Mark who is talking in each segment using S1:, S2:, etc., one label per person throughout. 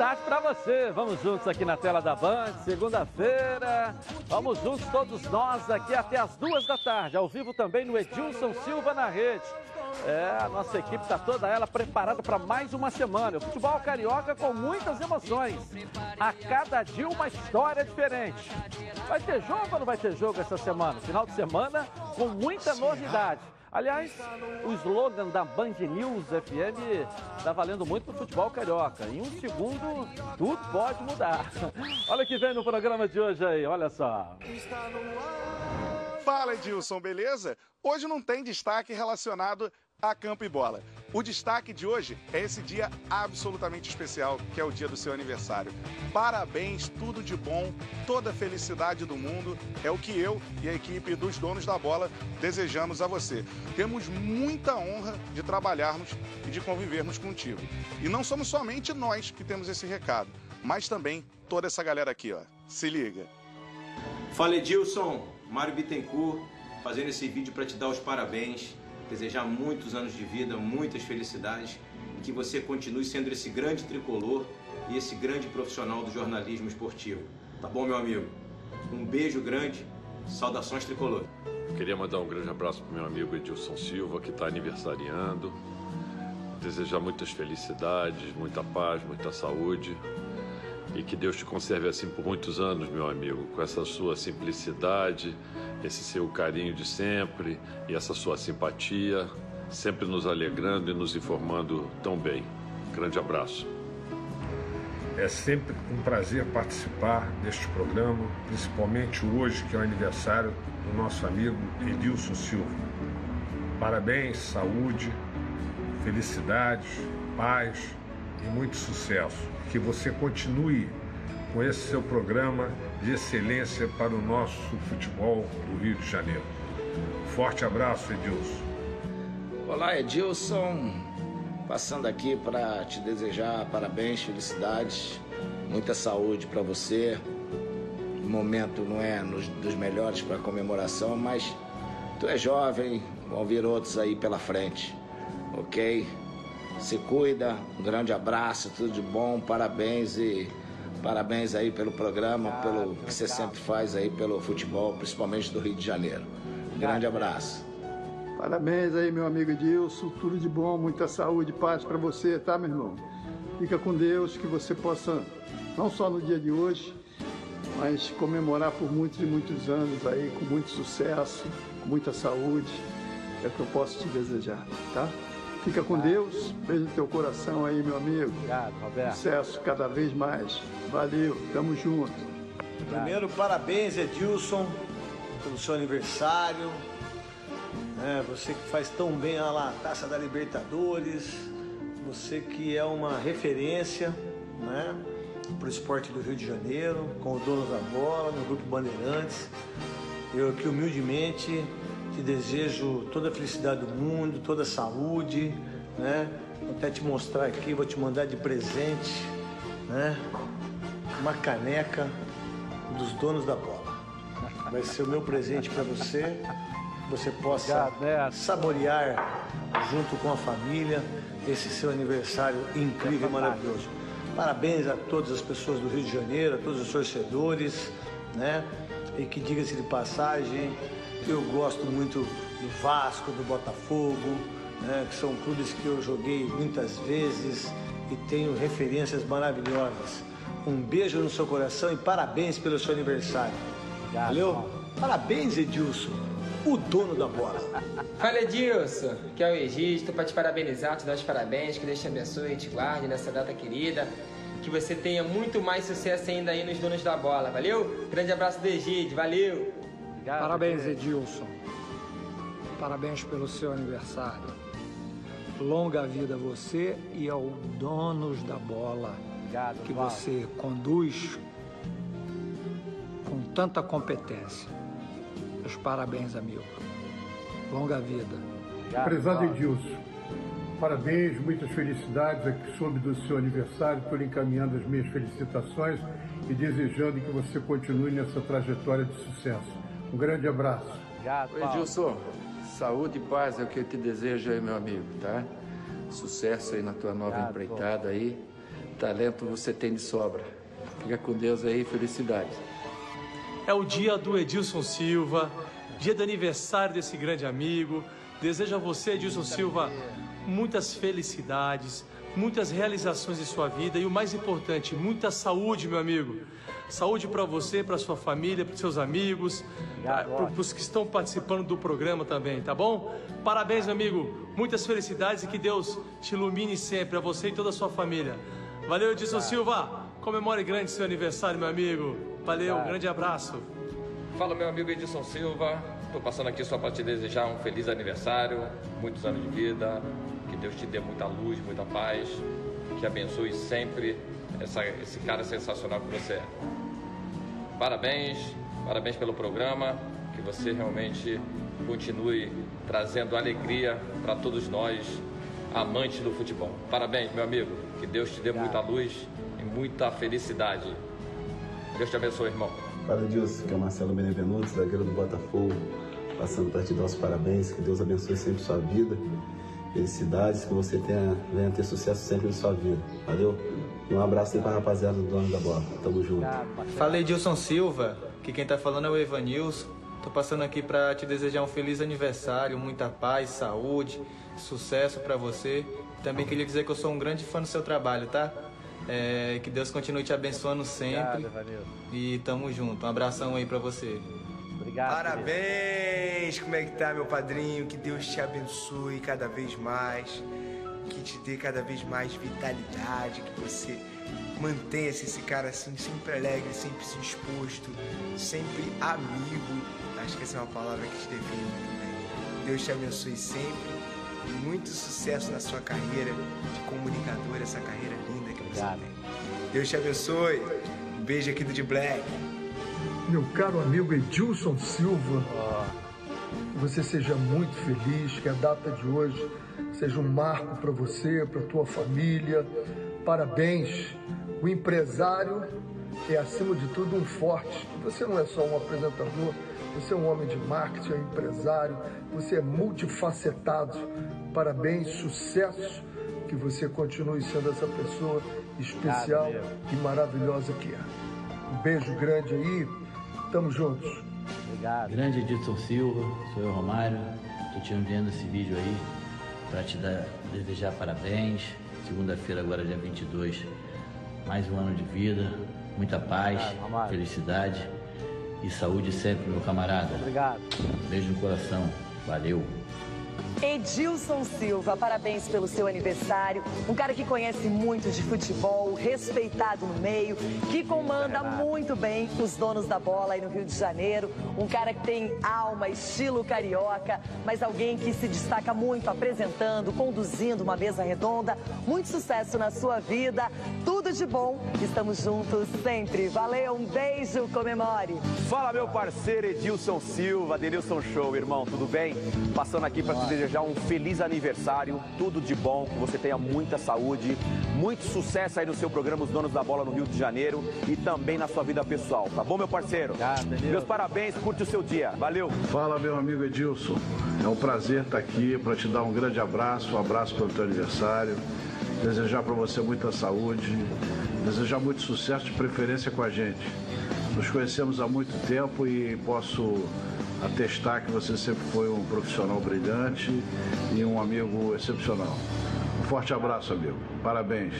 S1: tarde para você. Vamos juntos aqui na tela da Band, segunda-feira. Vamos juntos todos nós aqui até as duas da tarde, ao vivo também no Edilson Silva na rede. É, a nossa equipe está toda ela preparada para mais uma semana. O futebol carioca com muitas emoções. A cada dia uma história diferente. Vai ter jogo ou não vai ter jogo essa semana? Final de semana com muita novidade. Aliás, o slogan da Band News FM está valendo muito para o futebol carioca. Em um segundo, tudo pode mudar. Olha o que vem no programa de hoje aí, olha só.
S2: Fala Edilson, beleza? Hoje não tem destaque relacionado a campo e bola. O destaque de hoje é esse dia absolutamente especial, que é o dia do seu aniversário. Parabéns, tudo de bom, toda a felicidade do mundo é o que eu e a equipe dos donos da bola desejamos a você. Temos muita honra de trabalharmos e de convivermos contigo. E não somos somente nós que temos esse recado, mas também toda essa galera aqui, ó. Se liga.
S3: Fala Edilson, Mário Bittencourt, fazendo esse vídeo para te dar os parabéns desejar muitos anos de vida, muitas felicidades e que você continue sendo esse grande tricolor e esse grande profissional do jornalismo esportivo. Tá bom, meu amigo? Um beijo grande, saudações tricolor.
S4: Queria mandar um grande abraço para meu amigo Edilson Silva, que está aniversariando. Desejar muitas felicidades, muita paz, muita saúde. E que Deus te conserve assim por muitos anos, meu amigo, com essa sua simplicidade, esse seu carinho de sempre e essa sua simpatia, sempre nos alegrando e nos informando tão bem. Grande abraço.
S5: É sempre um prazer participar deste programa, principalmente hoje, que é o aniversário do nosso amigo Edilson Silva. Parabéns, saúde, felicidades, paz e muito sucesso. Que você continue com esse seu programa de excelência para o nosso futebol do Rio de Janeiro. Forte abraço, Edilson.
S6: Olá, Edilson. Passando aqui para te desejar parabéns, felicidades, muita saúde para você. O momento não é dos melhores para comemoração, mas tu é jovem, vão vir outros aí pela frente, ok? Se cuida, um grande abraço, tudo de bom, parabéns e Parabéns aí pelo programa, pelo que você sempre faz aí pelo futebol, principalmente do Rio de Janeiro. Um grande abraço.
S7: Parabéns aí, meu amigo Edilson. Tudo de bom, muita saúde e paz para você, tá, meu irmão? Fica com Deus, que você possa, não só no dia de hoje, mas comemorar por muitos e muitos anos aí, com muito sucesso, com muita saúde. É o que eu posso te desejar, tá? Fica com Deus, beijo no teu coração aí, meu amigo.
S1: Obrigado, Roberto.
S7: Sucesso cada vez mais. Valeu, tamo junto.
S8: Primeiro, parabéns, Edilson, pelo seu aniversário. É, você que faz tão bem lá a Taça da Libertadores, você que é uma referência né, para o esporte do Rio de Janeiro, com o dono da bola, no Grupo Bandeirantes. Eu aqui humildemente te desejo toda a felicidade do mundo, toda a saúde, né? Vou até te mostrar aqui, vou te mandar de presente, né? Uma caneca dos donos da bola. Vai ser o meu presente para você, que você possa saborear junto com a família esse seu aniversário incrível e maravilhoso. Parabéns a todas as pessoas do Rio de Janeiro, a todos os torcedores, né? E que diga-se de passagem, eu gosto muito do Vasco, do Botafogo, né, que são clubes que eu joguei muitas vezes e tenho referências maravilhosas. Um beijo no seu coração e parabéns pelo seu aniversário. Valeu? Parabéns, Edilson, o dono da bola.
S9: Fala Edilson, que é o Egito, para te parabenizar, te dar os parabéns, que Deus te abençoe e te guarde nessa data querida. Que você tenha muito mais sucesso ainda aí nos donos da bola, valeu? Grande abraço do Egito, valeu!
S10: Obrigado, Parabéns, Edilson. Parabéns pelo seu aniversário. Longa vida a você e ao donos da bola
S1: Obrigado,
S10: que
S1: Val.
S10: você conduz com tanta competência. Meus parabéns, amigo. Longa vida.
S5: Prezado Edilson, parabéns, muitas felicidades. Aqui soube do seu aniversário, estou lhe encaminhando as minhas felicitações e desejando que você continue nessa trajetória de sucesso. Um grande abraço.
S1: Obrigado,
S11: Oi, Edilson. Saúde e paz é o que eu te desejo aí, meu amigo, tá? Sucesso aí na tua nova
S1: Obrigado,
S11: empreitada aí.
S12: talento você tem de sobra. Fica com Deus aí, felicidade.
S13: É o dia do Edilson Silva, dia do aniversário desse grande amigo. Desejo a você, Edilson Silva, muitas felicidades, muitas realizações em sua vida e o mais importante, muita saúde, meu amigo. Saúde para você, para sua família, para seus amigos, para os que estão participando do programa também, tá bom? Parabéns, meu amigo. Muitas felicidades e que Deus te ilumine sempre, a você e toda a sua família. Valeu, Edilson Silva. Comemore grande seu aniversário, meu amigo. Valeu, um grande abraço.
S14: Fala, meu amigo Edilson Silva. Estou passando aqui só para te desejar um feliz aniversário, muitos anos de vida, Deus te dê muita luz, muita paz, que abençoe sempre essa, esse cara sensacional que você é. Parabéns, parabéns pelo programa, que você realmente continue trazendo alegria para todos nós, amantes do futebol. Parabéns, meu amigo, que Deus te dê muita luz e muita felicidade. Deus te abençoe, irmão.
S15: Fala Dilson, que é o Marcelo Benevenuto, zagueiro do Botafogo, passando para te dar os parabéns, que Deus abençoe sempre sua vida, felicidades, que você tenha, venha ter sucesso sempre em sua vida. Valeu? Um abraço aí para a rapaziada do dono da bola. Tamo junto.
S16: Fala Edilson Silva, que quem tá falando é o Evanilson. Tô passando aqui para te desejar um feliz aniversário, muita paz, saúde, sucesso para você. Também queria dizer que eu sou um grande fã do seu trabalho, tá? É, que Deus continue te abençoando sempre.
S1: Obrigado,
S16: E tamo junto. Um abração aí pra você.
S1: Obrigado.
S3: Parabéns! Como é que tá, meu padrinho? Que Deus te abençoe cada vez mais. Que te dê cada vez mais vitalidade. Que você mantenha-se esse cara assim, sempre alegre, sempre disposto, sempre amigo. Acho que essa é uma palavra que te define muito bem. Deus te abençoe sempre. E muito sucesso na sua carreira de comunicador, essa carreira linda que você tem. Deus te abençoe. Um beijo aqui do de Black.
S7: Meu caro amigo Edilson Silva, que você seja muito feliz, que a data de hoje seja um marco para você, para tua família. Parabéns. O empresário é, acima de tudo, um forte. Você não é só um apresentador, você é um homem de marketing, é um empresário, você é multifacetado. Parabéns, sucesso, que você continue sendo essa pessoa especial e maravilhosa que é. Um beijo grande aí, tamo juntos.
S1: Obrigado.
S17: Grande Edilson Silva, sou eu Romário, estou te enviando esse vídeo aí para te dar, desejar parabéns. Segunda-feira, agora dia 22, mais um ano de vida, muita paz,
S1: Obrigado,
S17: felicidade e saúde sempre, meu camarada.
S1: Obrigado.
S17: Beijo no coração, valeu.
S18: Edilson Silva, parabéns pelo seu aniversário. Um cara que conhece muito de futebol, respeitado no meio, que comanda muito bem os donos da bola aí no Rio de Janeiro. Um cara que tem alma, estilo carioca, mas alguém que se destaca muito apresentando, conduzindo uma mesa redonda. Muito sucesso na sua vida, tudo de bom. Estamos juntos sempre. Valeu, um beijo, comemore.
S19: Fala, meu parceiro Edilson Silva, Denilson Show, irmão, tudo bem? Passando aqui para te desejar um feliz aniversário, tudo de bom, que você tenha muita saúde, muito sucesso aí no seu programa Os Donos da Bola no Rio de Janeiro e também na sua vida pessoal, tá bom, meu parceiro? Meus parabéns, curte o seu dia, valeu!
S5: Fala, meu amigo Edilson. É um prazer estar aqui para te dar um grande abraço, um abraço pelo teu aniversário. Desejar para você muita saúde, desejar muito sucesso, de preferência com a gente. Nos conhecemos há muito tempo e posso atestar que você sempre foi um profissional brilhante e um amigo excepcional. Um forte abraço, amigo. Parabéns.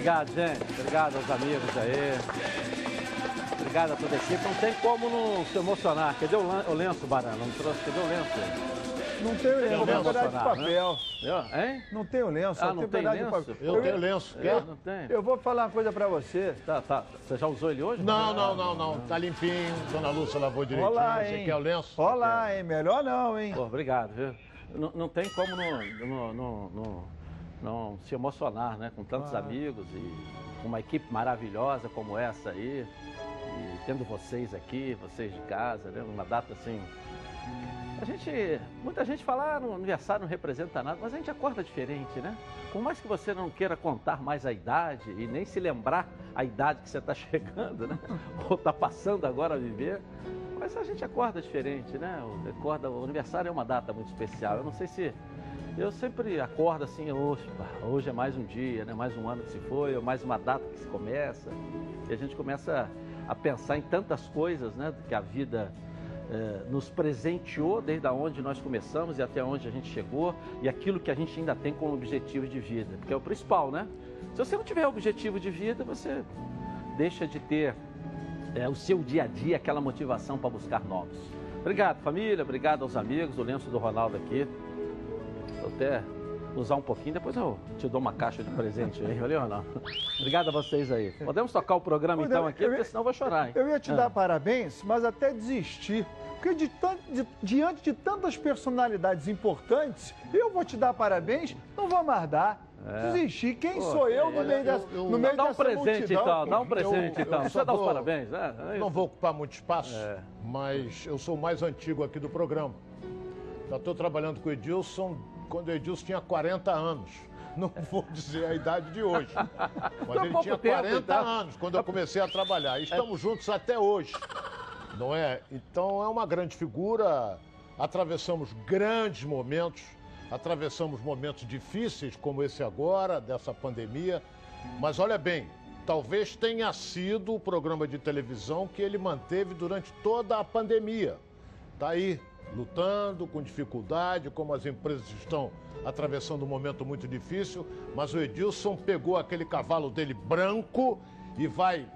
S1: Obrigado, gente. Obrigado aos amigos aí. Obrigado a toda a equipe. Não tem como não se emocionar. Cadê o, lan- o lenço, Barão? Não trouxe. Cadê o lenço?
S20: Não tem o lenço, tem um pedaço de papel.
S1: né? Hein?
S20: Não tem o lenço,
S1: Ah,
S20: só
S1: não
S20: tem
S1: tem
S20: pedaço
S1: lenço?
S20: de papel.
S1: Eu tenho
S20: ia-
S1: lenço.
S20: Eu,
S1: É, não tem.
S20: eu vou falar uma coisa pra você.
S1: Tá, tá. Você já usou ele hoje?
S20: Não, não, não, não. Tá limpinho. Dona Lúcia lavou direitinho.
S1: Olá,
S20: Você
S1: hein?
S20: quer o lenço? Olá, hein? Melhor não, hein?
S1: Pô, obrigado, viu? Não, não tem como não, não, não, não- se emocionar, né? Com tantos
S20: Ah.
S1: amigos e uma equipe maravilhosa como essa aí. E tendo vocês aqui, vocês de casa, né? Uma data assim A gente, muita gente fala, ah, no aniversário não representa nada, mas a gente acorda diferente, né? Por mais que você não queira contar mais a idade e nem se lembrar a idade que você está chegando, né? Ou está passando agora a viver, mas a gente acorda diferente, né? Acorda, o aniversário é uma data muito especial. Eu não sei se. Eu sempre acordo assim, hoje, hoje é mais um dia, né? mais um ano que se foi, ou mais uma data que se começa. E a gente começa a pensar em tantas coisas né? que a vida eh, nos presenteou desde onde nós começamos e até onde a gente chegou e aquilo que a gente ainda tem como objetivo de vida, porque é o principal, né? Se você não tiver objetivo de vida, você deixa de ter é, o seu dia a dia, aquela motivação para buscar novos. Obrigado, família, obrigado aos amigos, o lenço do Ronaldo aqui. Vou até usar um pouquinho, depois eu te dou uma caixa de presente aí, valeu, Ronaldo? Obrigado a vocês aí. Podemos tocar o programa então aqui, porque senão eu vou chorar, hein?
S20: Eu ia te dar
S1: Ah.
S20: parabéns, mas até desistir. Porque de tan- de- diante de tantas personalidades importantes, eu vou te dar parabéns, não vou mais dar.
S1: É.
S20: Desistir. Quem
S1: Pô,
S20: sou eu no
S1: olha,
S20: meio, dessa, no meio
S1: Dá um presente
S20: multidão?
S1: então, dá um presente então. Não
S21: só
S1: precisa dar os parabéns, né? É
S21: Não vou ocupar muito espaço,
S1: É.
S21: mas eu sou o mais antigo aqui do programa. Já estou trabalhando com o Edilson quando o Edilson tinha 40 anos. Não vou dizer a idade de hoje. Mas
S1: Então,
S21: ele tinha
S1: tempo,
S21: 40
S1: então.
S21: anos quando eu comecei a trabalhar. E estamos juntos até hoje. Não é? Então é uma grande figura. Atravessamos grandes momentos, atravessamos momentos difíceis como esse agora, dessa pandemia. Mas olha bem, talvez tenha sido o programa de televisão que ele manteve durante toda a pandemia. Está aí, lutando com dificuldade, como as empresas estão atravessando um momento muito difícil, mas o Edilson pegou aquele cavalo dele branco e vai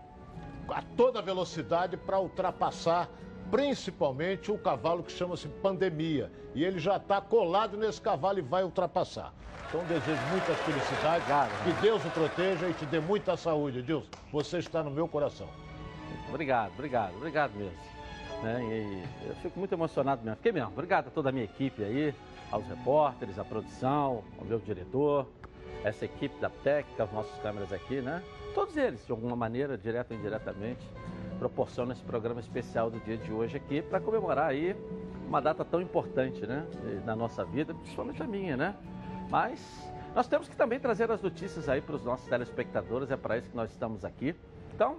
S21: a toda velocidade para ultrapassar principalmente o cavalo que chama-se pandemia. E ele já está colado nesse cavalo e vai ultrapassar. Então desejo muitas felicidades, que Deus o proteja e te dê muita saúde, Edilson. Você está no meu coração.
S1: Obrigado, obrigado, obrigado mesmo. Né, e eu fico muito emocionado mesmo. Fiquei mesmo. Obrigado a toda a minha equipe aí, aos repórteres, à produção, ao meu diretor, essa equipe da técnica, as nossas câmeras aqui, né? Todos eles, de alguma maneira, direto ou indiretamente, proporcionam esse programa especial do dia de hoje aqui para comemorar aí uma data tão importante, né? Na nossa vida, principalmente a minha, né? Mas nós temos que também trazer as notícias aí para os nossos telespectadores, é para isso que nós estamos aqui. Então,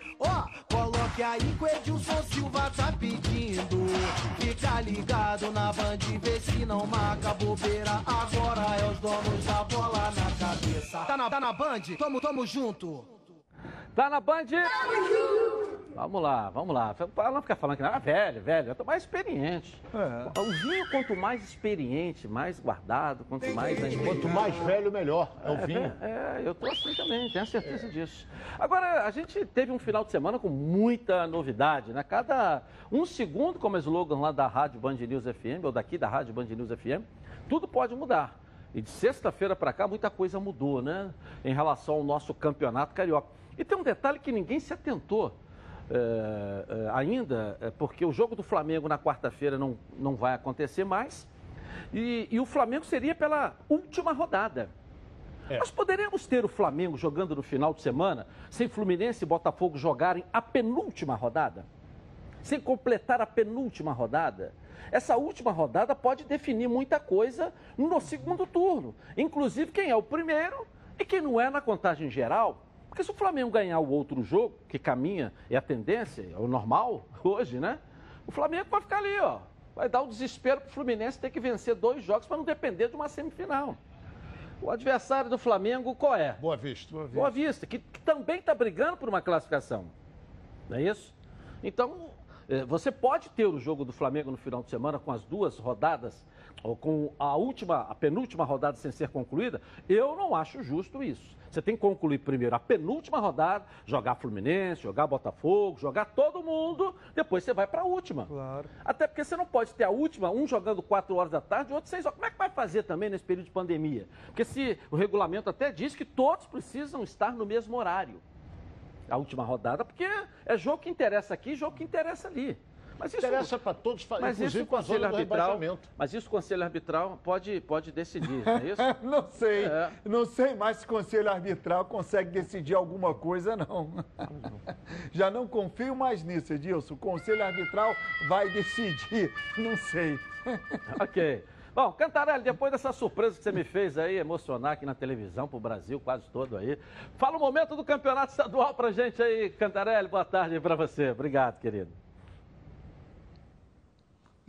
S22: Ó, coloque aí que o Edilson Silva tá pedindo. Fica ligado na band, vê se não marca bobeira. Agora é os donos da bola na cabeça. Tá na, tá na band? Tamo, tamo junto.
S1: Tá na Band? Vamos lá, vamos lá. Para não ficar falando que não, ah, velho, velho, eu tô mais experiente. O vinho, quanto mais experiente, mais guardado, quanto mais.
S21: Quanto mais velho, melhor. É o vinho.
S1: É, eu tô assim também, tenho certeza disso. Agora, a gente teve um final de semana com muita novidade, né? Cada um segundo, como é slogan lá da Rádio Band News FM, ou daqui da Rádio Band News FM, tudo pode mudar. E de sexta-feira para cá, muita coisa mudou, né? Em relação ao nosso campeonato carioca. E tem um detalhe que ninguém se atentou é, é, ainda, é, porque o jogo do Flamengo na quarta-feira não, não vai acontecer mais. E, e o Flamengo seria pela última rodada. Nós poderíamos ter o Flamengo jogando no final de semana, sem Fluminense e Botafogo jogarem a penúltima rodada? Sem completar a penúltima rodada? Essa última rodada pode definir muita coisa no segundo turno, inclusive quem é o primeiro e quem não é na contagem geral. Porque se o Flamengo ganhar o outro jogo, que caminha, é a tendência, é o normal hoje, né? O Flamengo vai ficar ali, ó. Vai dar o desespero para o Fluminense ter que vencer dois jogos para não depender de uma semifinal. O adversário do Flamengo qual é?
S21: Boa Vista.
S1: Boa Vista, que, que também está brigando por uma classificação. Não é isso? Então, eh, você pode ter o jogo do Flamengo no final de semana com as duas rodadas ou com a última, a penúltima rodada sem ser concluída, eu não acho justo isso. Você tem que concluir primeiro a penúltima rodada, jogar Fluminense, jogar Botafogo, jogar todo mundo, depois você vai para a última.
S20: Claro.
S1: Até porque você não pode ter a última, um jogando 4 horas da tarde, o outro 6 horas. Como é que vai fazer também nesse período de pandemia? Porque se o regulamento até diz que todos precisam estar no mesmo horário. A última rodada, porque é jogo que interessa aqui, jogo que interessa ali. Mas isso,
S21: Interessa para todos,
S1: mas
S21: inclusive com a
S1: conselho
S21: zona
S1: arbitral, mas isso o conselho arbitral pode, pode decidir, não é isso?
S20: não sei.
S1: É.
S20: Não sei mais se o conselho arbitral consegue decidir alguma coisa, não. Já não confio mais nisso, Edilson. O conselho arbitral vai decidir. Não sei.
S1: ok. Bom, Cantarelli, depois dessa surpresa que você me fez aí, emocionar aqui na televisão, pro Brasil quase todo aí. Fala o momento do campeonato estadual pra gente aí, Cantarelli. Boa tarde pra você. Obrigado, querido.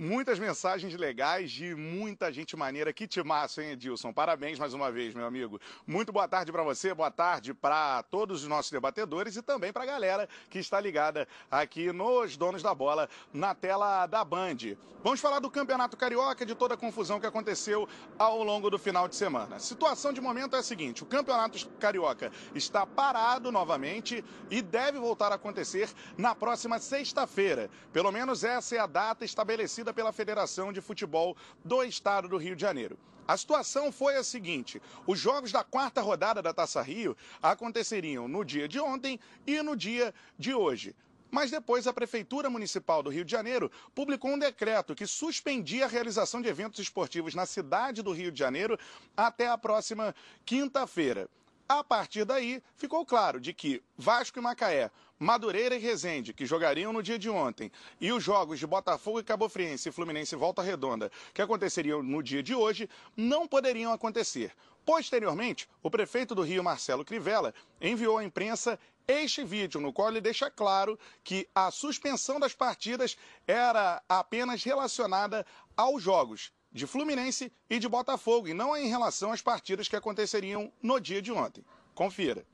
S2: Muitas mensagens legais de muita gente maneira. Que timaço, hein, Edilson? Parabéns mais uma vez, meu amigo. Muito boa tarde para você, boa tarde para todos os nossos debatedores e também para a galera que está ligada aqui nos Donos da Bola na tela da Band. Vamos falar do Campeonato Carioca, de toda a confusão que aconteceu ao longo do final de semana. A situação de momento é a seguinte: o Campeonato Carioca está parado novamente e deve voltar a acontecer na próxima sexta-feira. Pelo menos essa é a data estabelecida pela Federação de Futebol do Estado do Rio de Janeiro. A situação foi a seguinte: os jogos da quarta rodada da Taça Rio aconteceriam no dia de ontem e no dia de hoje. Mas depois a Prefeitura Municipal do Rio de Janeiro publicou um decreto que suspendia a realização de eventos esportivos na cidade do Rio de Janeiro até a próxima quinta-feira. A partir daí, ficou claro de que Vasco e Macaé, Madureira e Resende, que jogariam no dia de ontem, e os jogos de Botafogo e Cabo Friense e Fluminense e Volta Redonda, que aconteceriam no dia de hoje, não poderiam acontecer. Posteriormente, o prefeito do Rio, Marcelo Crivella, enviou à imprensa este vídeo, no qual ele deixa claro que a suspensão das partidas era apenas relacionada aos jogos de Fluminense e de Botafogo, e não em relação às partidas que aconteceriam no dia de ontem. Confira.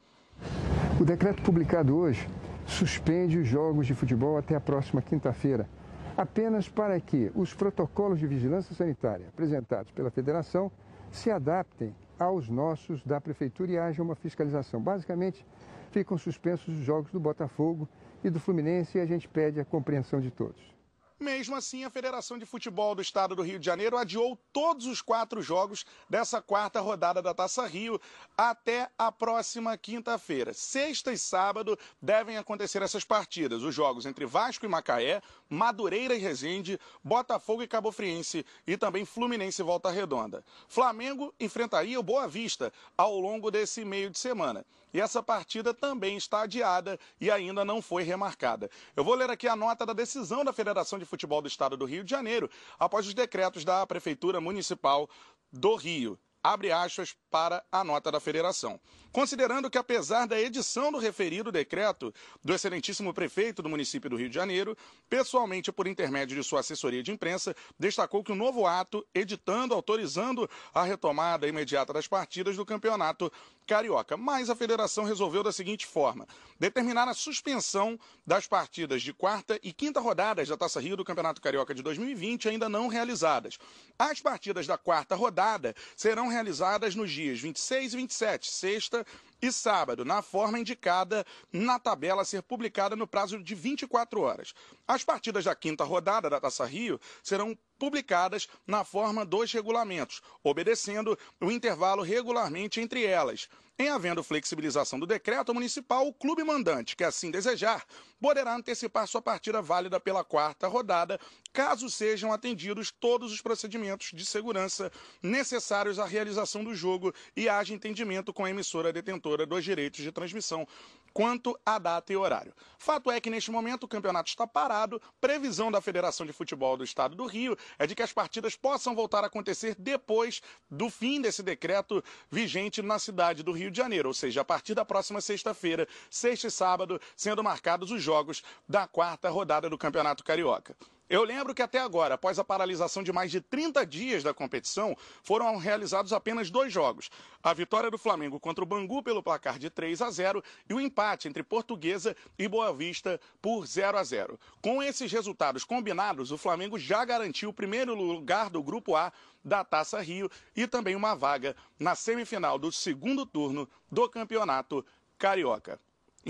S23: O decreto publicado hoje suspende os jogos de futebol até a próxima quinta-feira, apenas para que os protocolos de vigilância sanitária apresentados pela federação se adaptem aos nossos da prefeitura e haja uma fiscalização. Basicamente, ficam suspensos os jogos do Botafogo e do Fluminense e a gente pede a compreensão de todos.
S2: Mesmo assim, a Federação de Futebol do Estado do Rio de Janeiro adiou todos os quatro jogos dessa quarta rodada da Taça Rio até a próxima quinta-feira. Sexta e sábado devem acontecer essas partidas, os jogos entre Vasco e Macaé, Madureira e Resende, Botafogo e Cabo Friense e também Fluminense e Volta Redonda. Flamengo enfrentaria o Boa Vista ao longo desse meio de semana. E essa partida também está adiada e ainda não foi remarcada. Eu vou ler aqui a nota da decisão da Federação de Futebol do Estado do Rio de Janeiro após os decretos da Prefeitura Municipal do Rio. Abre aspas para a nota da federação. Considerando que, apesar da edição do referido decreto do excelentíssimo prefeito do município do Rio de Janeiro, pessoalmente por intermédio de sua assessoria de imprensa, destacou que o novo ato, editando, autorizando a retomada imediata das partidas do campeonato carioca. Mas a federação resolveu da seguinte forma: determinar a suspensão das partidas de quarta e quinta rodadas da Taça Rio do Campeonato Carioca de 2020 ainda não realizadas. As partidas da quarta rodada serão realizadas nos dias 26 e 27, sexta e sábado, na forma indicada na tabela a ser publicada no prazo de 24 horas. As partidas da quinta rodada da Taça Rio serão publicadas na forma dos regulamentos, obedecendo o intervalo regularmente entre elas. Em havendo flexibilização do decreto municipal, o clube mandante, que assim desejar, poderá antecipar sua partida válida pela quarta rodada, caso sejam atendidos todos os procedimentos de segurança necessários à realização do jogo e haja entendimento com a emissora detentora dos direitos de transmissão quanto à data e horário. Fato é que neste momento o campeonato está parado. Previsão da Federação de Futebol do Estado do Rio é de que as partidas possam voltar a acontecer depois do fim desse decreto vigente na cidade do Rio de Janeiro, ou seja, a partir da próxima sexta-feira, sexta e sábado, sendo marcados os jogos da quarta rodada do Campeonato Carioca. Eu lembro que até agora, após a paralisação de mais de 30 dias da competição, foram realizados apenas dois jogos. A vitória do Flamengo contra o Bangu pelo placar de 3 a 0 e o empate entre Portuguesa e Boa Vista por 0 a 0. Com esses resultados combinados, o Flamengo já garantiu o primeiro lugar do grupo A da Taça Rio e também uma vaga na semifinal do segundo turno do Campeonato Carioca.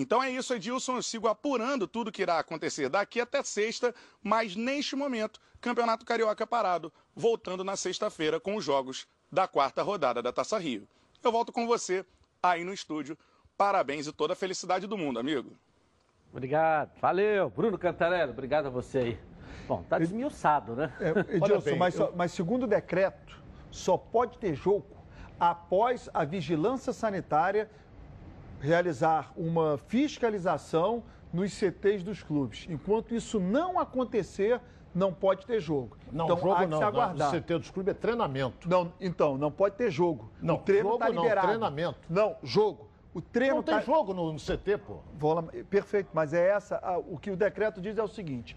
S2: Então é isso, Edilson. Eu sigo apurando tudo que irá acontecer daqui até sexta, mas neste momento, Campeonato Carioca parado, voltando na sexta-feira com os jogos da quarta rodada da Taça Rio. Eu volto com você aí no estúdio. Parabéns e toda a felicidade do mundo, amigo.
S1: Obrigado. Valeu. Bruno Cantarelli, obrigado a você aí. Bom, tá desmiuçado, né?
S20: É, Edilson, mas, só- mas segundo o decreto, só pode ter jogo após a vigilância sanitária realizar uma fiscalização nos CTs dos clubes. Enquanto isso não acontecer, não pode ter jogo.
S21: Não,
S20: então,
S21: jogo
S20: há que
S21: não.
S20: se aguardar.
S21: No CT dos clubes é treinamento.
S20: Não, então, não pode ter jogo.
S21: Não,
S20: o treino
S21: jogo não,
S20: liberado.
S21: treinamento.
S20: Não, jogo. O treino
S21: Não tem
S20: tá-
S21: jogo no, no CT, pô.
S20: Vou lá- Perfeito, mas é essa. a- o que o decreto diz é o seguinte.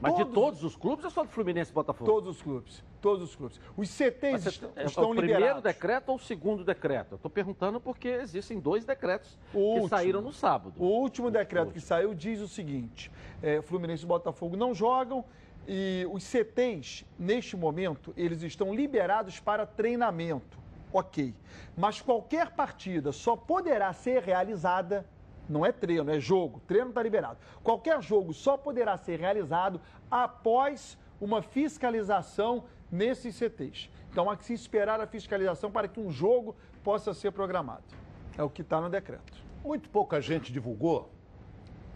S1: Mas de todos os clubes ou só do Fluminense e Botafogo?
S20: Todos os clubes. Todos os clubes. Os CTs
S1: Mas você-
S20: est-
S1: é
S20: estão
S1: o primeiro
S20: liberados.
S1: decreto ou o segundo decreto? Eu estou perguntando porque existem dois decretos
S20: O
S1: que
S20: último.
S1: saíram no sábado.
S20: O último decreto que saiu diz o seguinte: é, Fluminense e Botafogo não jogam e os CTs, neste momento, eles estão liberados para treinamento. Ok. Mas qualquer partida só poderá ser realizada. Não é treino, é jogo. Treino está liberado. Qualquer jogo só poderá ser realizado após uma fiscalização nesses CTs. Então há que se esperar a fiscalização para que um jogo possa ser programado. É o que está no decreto.
S21: Muito pouca gente divulgou,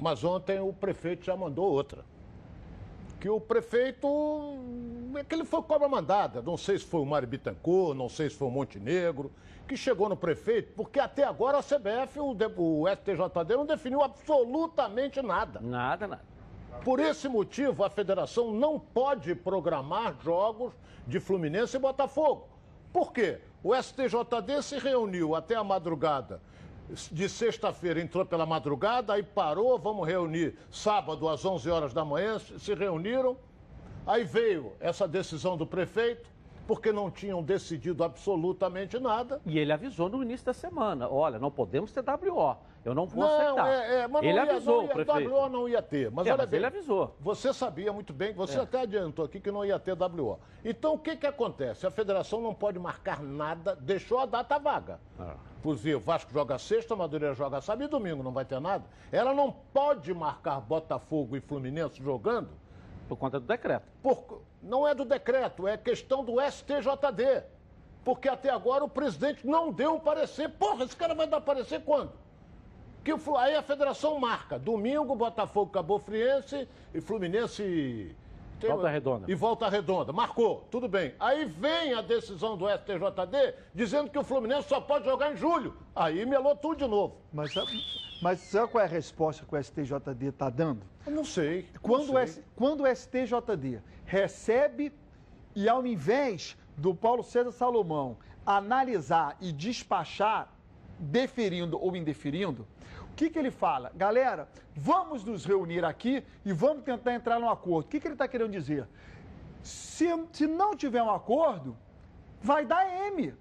S21: mas ontem o prefeito já mandou outra. Que o prefeito. É que ele foi cobra mandada. Não sei se foi o Mário Bittencourt, não sei se foi o Montenegro, que chegou no prefeito, porque até agora a CBF, o, de- o STJD, não definiu absolutamente nada.
S1: Nada, nada.
S21: Por esse motivo, a federação não pode programar jogos de Fluminense e Botafogo. Por quê? O STJD se reuniu até a madrugada. De sexta-feira entrou pela madrugada, aí parou, vamos reunir sábado às 11 horas da manhã, se reuniram. Aí veio essa decisão do prefeito, porque não tinham decidido absolutamente nada.
S1: E ele avisou no início da semana: olha, não podemos ter WO. Eu não vou
S21: Não,
S1: aceitar.
S21: é, é, mas
S1: ele
S21: não ia,
S1: avisou
S21: não ia,
S1: o prefeito.
S21: WO não ia ter. Mas
S1: É,
S21: olha
S1: mas
S21: bem,
S1: ele avisou.
S21: Você sabia muito bem, você
S1: É.
S21: até adiantou aqui que não ia ter WO. Então o que, que acontece? A federação não pode marcar nada, deixou a data vaga.
S1: Ah.
S21: Inclusive, o Vasco joga sexta, Madureira joga sábado e domingo, não vai ter nada. Ela não pode marcar Botafogo e Fluminense jogando.
S1: Por conta do decreto.
S21: Por- não é do decreto, é questão do STJD. Porque até agora o presidente não deu um parecer. Porra, esse cara vai dar parecer quando? Que o aí a federação marca. Domingo, Botafogo, Cabo Friense e Fluminense. tem-
S1: Volta Redonda.
S21: E volta redonda. Marcou, tudo bem. Aí vem a decisão do STJD dizendo que o Fluminense só pode jogar em julho. Aí melou tudo de novo.
S20: Mas, sabe- mas sabe qual é a resposta que o STJD está dando?
S21: Eu não sei.
S20: Quando,
S21: não
S20: o
S21: sei.
S20: S- quando o STJD recebe e ao invés do Paulo César Salomão analisar e despachar, deferindo ou indeferindo, o que, que ele fala? Galera, vamos nos reunir aqui e vamos tentar entrar num acordo. O que, que ele está querendo dizer? Se, se não tiver um acordo, vai dar M.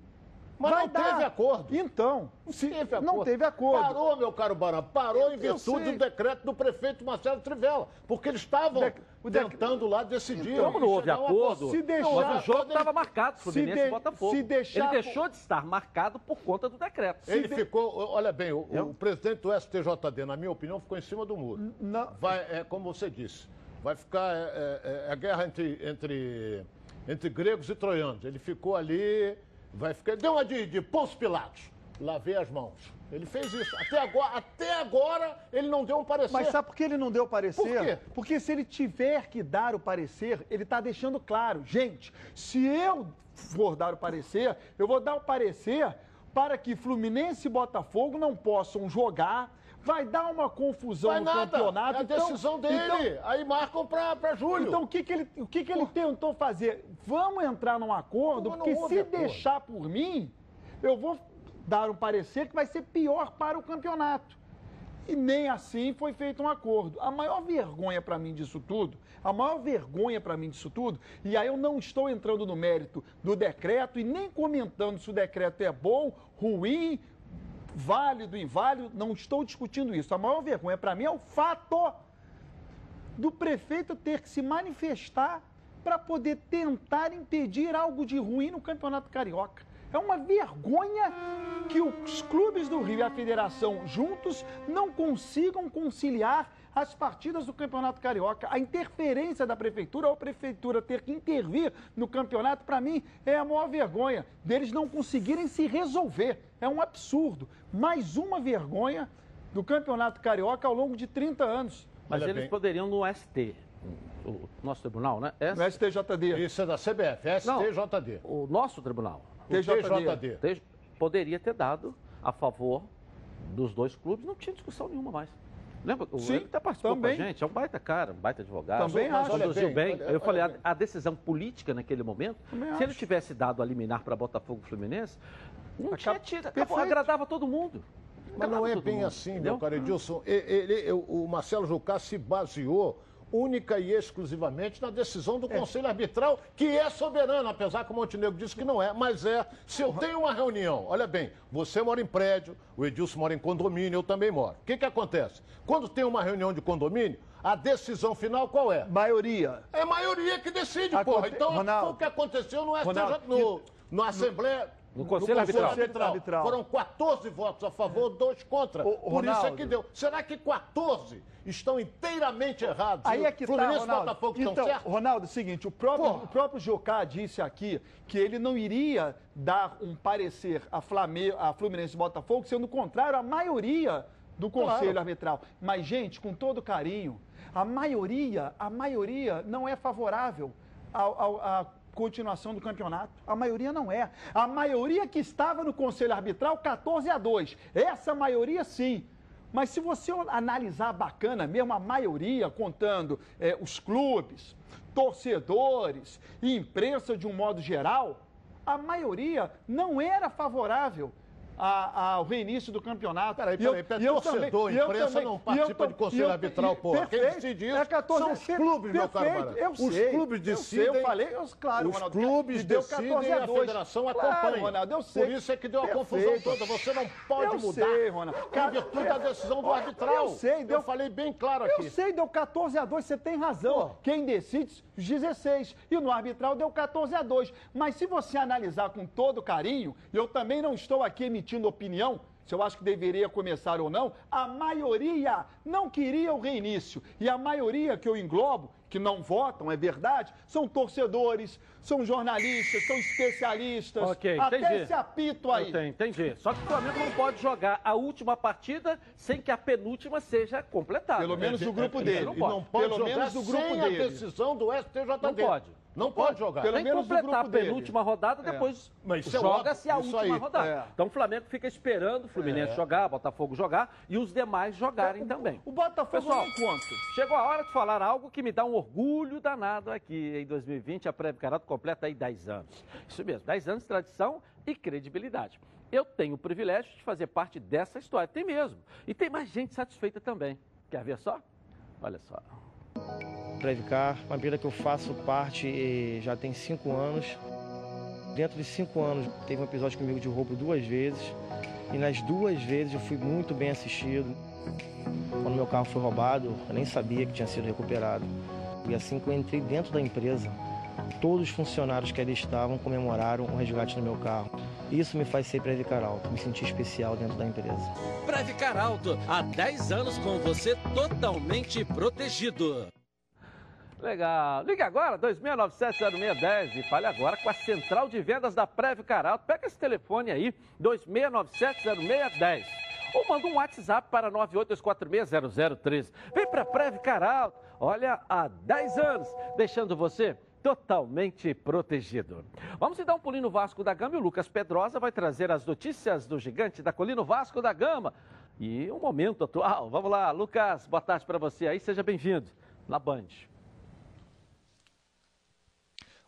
S21: Mas
S20: vai
S21: não
S20: dar.
S21: teve acordo.
S20: Então, se
S21: teve
S20: não teve acordo.
S21: Parou, meu caro Barão, parou em
S20: Eu
S21: virtude
S20: sei.
S21: do decreto do prefeito Marcelo Trivela, porque eles estavam
S20: o dec-
S21: tentando lá decidir.
S1: Então, Como não houve acordo,
S20: Se deixar-
S1: mas o jogo
S21: ele-
S1: estava marcado,
S20: se
S1: Fluminense
S20: de-
S1: e Botafogo.
S20: se deixar
S1: ele deixou de estar marcado por conta do decreto.
S21: Ele ficou, olha bem, o, o presidente do STJD, na minha opinião, ficou em cima do muro.
S20: Não.
S21: Vai, é, como você disse, vai ficar é, é, é, a guerra entre, entre, entre gregos e troianos. Ele ficou ali, vai ficar. Deu uma de, de Pôncio Pilatos. Lavei as mãos. Ele fez isso. Até agora, até agora ele não deu um parecer.
S20: Mas sabe por que ele não deu o parecer?
S21: Por quê?
S20: Porque se ele tiver que dar o parecer, ele está deixando claro. Gente, se eu for dar o parecer, eu vou dar o parecer para que Fluminense e Botafogo não possam jogar. Vai dar uma confusão
S21: Vai
S20: no
S21: nada.
S20: campeonato.
S21: É a
S20: então-
S21: decisão dele.
S20: então-
S21: Aí marcam para julho.
S20: então, o que, que ele, o que, que ele tentou fazer? Vamos entrar num acordo,
S21: não
S20: porque se
S21: acordo.
S20: deixar por mim, eu vou dar um parecer que vai ser pior para o campeonato. e nem assim foi feito um acordo. A maior vergonha para mim disso tudo, a maior vergonha para mim disso tudo, e aí eu não estou entrando no mérito do decreto e nem comentando se o decreto é bom, ruim, válido, inválido, não estou discutindo isso. A maior vergonha para mim é o fato do prefeito ter que se manifestar para poder tentar impedir algo de ruim no Campeonato Carioca. É uma vergonha que os clubes do Rio e a federação juntos não consigam conciliar as partidas do Campeonato Carioca. A interferência da prefeitura, ou a prefeitura ter que intervir no campeonato, para mim, é a maior vergonha deles não conseguirem se resolver. É um absurdo. Mais uma vergonha do Campeonato Carioca ao longo de 30 anos.
S1: Mas
S20: Olha
S1: eles
S20: bem.
S1: poderiam no ST, o nosso tribunal, né?
S20: No STJD.
S21: Isso é da CBF, STJD.
S1: o nosso tribunal.
S21: O TJD.
S1: TJ Poderia ter dado a favor dos dois clubes, não tinha discussão nenhuma mais. Lembra? O
S20: Sim,
S1: ele até participou
S20: também.
S1: com a gente, é um baita cara, um baita advogado.
S20: Também acho.
S1: Conduziu bem.
S20: bem,
S1: Eu falei, a, a decisão política naquele momento,
S20: Também
S1: se
S20: acho.
S1: ele tivesse dado a liminar para Botafogo Fluminense, não tinha tido, acabou, agradava todo mundo.
S21: Mas não é bem
S1: mundo,
S21: assim,
S1: entendeu?
S21: meu caro Edilson. E- ele- o Marcelo Jucá se baseou única e exclusivamente na decisão do Conselho Arbitral, que é soberano, apesar que o Montenegro disse que não é, mas é. Se eu tenho uma reunião, olha bem, você mora em prédio, o Edilson mora em condomínio, eu também moro. O que, que acontece? Quando tem uma reunião de condomínio, a decisão final qual é?
S20: Maioria.
S21: É maioria que decide,
S20: Aconte-
S21: porra. Então,
S20: Ronaldo.
S21: foi o que aconteceu no STJ,
S20: Ronaldo,
S21: no, no Assembleia...
S1: No Conselho Arbitral.
S20: Arbitral.
S21: Foram 14 votos a favor, 2 contra. Por isso é que deu. Será que 14 estão inteiramente errados?
S20: Aí
S21: E
S20: é que
S21: Fluminense
S20: tá,
S21: e
S20: Ronaldo.
S21: Botafogo
S20: então,
S21: estão certos?
S20: Ronaldo, é o seguinte, o próprio, o próprio Jocá disse aqui que ele não iria dar um parecer a, Flame, a Fluminense e Botafogo, sendo contrário à maioria do Conselho
S21: Claro.
S20: Arbitral. Mas, gente, com todo carinho, a maioria, a maioria não é favorável ao, ao, à continuação do campeonato. A maioria não é. A maioria que estava no Conselho Arbitral, 14 a 2. Essa maioria, sim. Mas se você analisar bacana mesmo, a maioria, contando eh, os clubes, torcedores e imprensa de um modo geral, a maioria não era favorável a- ao reinício do campeonato.
S21: Peraí,
S20: eu-
S21: peraí, peraí.
S20: eu
S21: Torcedor,
S20: eu
S21: imprensa
S20: também-
S21: não
S20: eu
S21: participa
S20: tam-
S21: de conselho
S20: eu-
S21: arbitral, porra. Quem
S20: perfeito.
S21: decide isso
S20: É 14
S21: são os clubes, meu caro
S20: perfeito. Eu
S21: Os
S20: sei,
S21: clubes
S20: eu sei,
S21: decidem,
S20: eu falei, eu, claro,
S21: os
S20: Ronaldo,
S21: clubes decidem
S20: 14
S21: e a
S20: 2.
S21: federação
S20: Claro,
S21: acompanha.
S20: Ronaldo, eu sei.
S21: Por isso é que deu a
S20: Perfeito.
S21: confusão toda. Você não pode
S20: Eu
S21: mudar
S20: sei, Ronaldo.
S21: em virtude da decisão do arbitral.
S20: Eu sei, deu...
S21: Eu falei bem claro aqui.
S20: Eu sei, deu 14 a 2, você tem razão. Quem decide, 16. E no arbitral deu 14 a 2. Mas se você analisar com todo carinho, eu também não estou aqui emitindo opinião, se eu acho que deveria começar ou não, a maioria não queria o reinício. E a maioria que eu englobo, que não votam, é verdade, são torcedores, são jornalistas, são especialistas.
S1: Ok,
S20: até
S1: entendi.
S20: esse apito aí.
S1: Entendi, entendi. Só que o Flamengo não pode jogar a última partida sem que a penúltima seja completada.
S20: Pelo menos do grupo
S1: Isso
S20: dele.
S1: Não pode.
S20: não pode Pelo jogar menos do grupo
S21: sem
S20: dele.
S21: a decisão do STJD.
S1: Não pode.
S21: Não pode jogar.
S1: Tem que completar a penúltima rodada,
S21: É.
S1: depois
S21: é
S1: joga-se a última
S21: aí.
S1: rodada.
S21: É.
S1: Então o Flamengo fica esperando o Fluminense
S21: É.
S1: jogar, Botafogo jogar e os demais jogarem também.
S20: O Botafogo
S1: Pessoal,
S20: não conta.
S1: Chegou a hora de falar algo que me dá um orgulho danado aqui. Em 2020, a Prévio Carato completa aí 10 anos. Isso mesmo, 10 anos de tradição e credibilidade. Eu tenho o privilégio de fazer parte dessa história. Tem mesmo. E tem mais gente satisfeita também. Quer ver só? Olha só.
S24: Previcar, uma empresa que eu faço parte eh, já tem cinco anos. Dentro de cinco anos, teve um episódio comigo de roubo duas vezes. E nas duas vezes eu fui muito bem assistido. Quando meu carro foi roubado, eu nem sabia que tinha sido recuperado. E assim que eu entrei dentro da empresa, todos os funcionários que ali estavam comemoraram o resgate do meu carro. Isso me faz ser Previcar Alto, me sentir especial dentro da empresa.
S25: Previcar Alto, há 10 anos com você totalmente protegido.
S1: Legal. Ligue agora, 2697-0610 e fale agora com a central de vendas da Preve Caralto. Pega esse telefone aí, 2697-0610. Ou manda um WhatsApp para 982460013. Vem para Preve Caralto. Olha, há 10 anos, deixando você totalmente protegido. Vamos dar um pulinho no Vasco da Gama e o Lucas Pedrosa vai trazer as notícias do gigante da colina Vasco da Gama e o momento atual. Vamos lá, Lucas, boa tarde para você aí, seja bem-vindo na Band.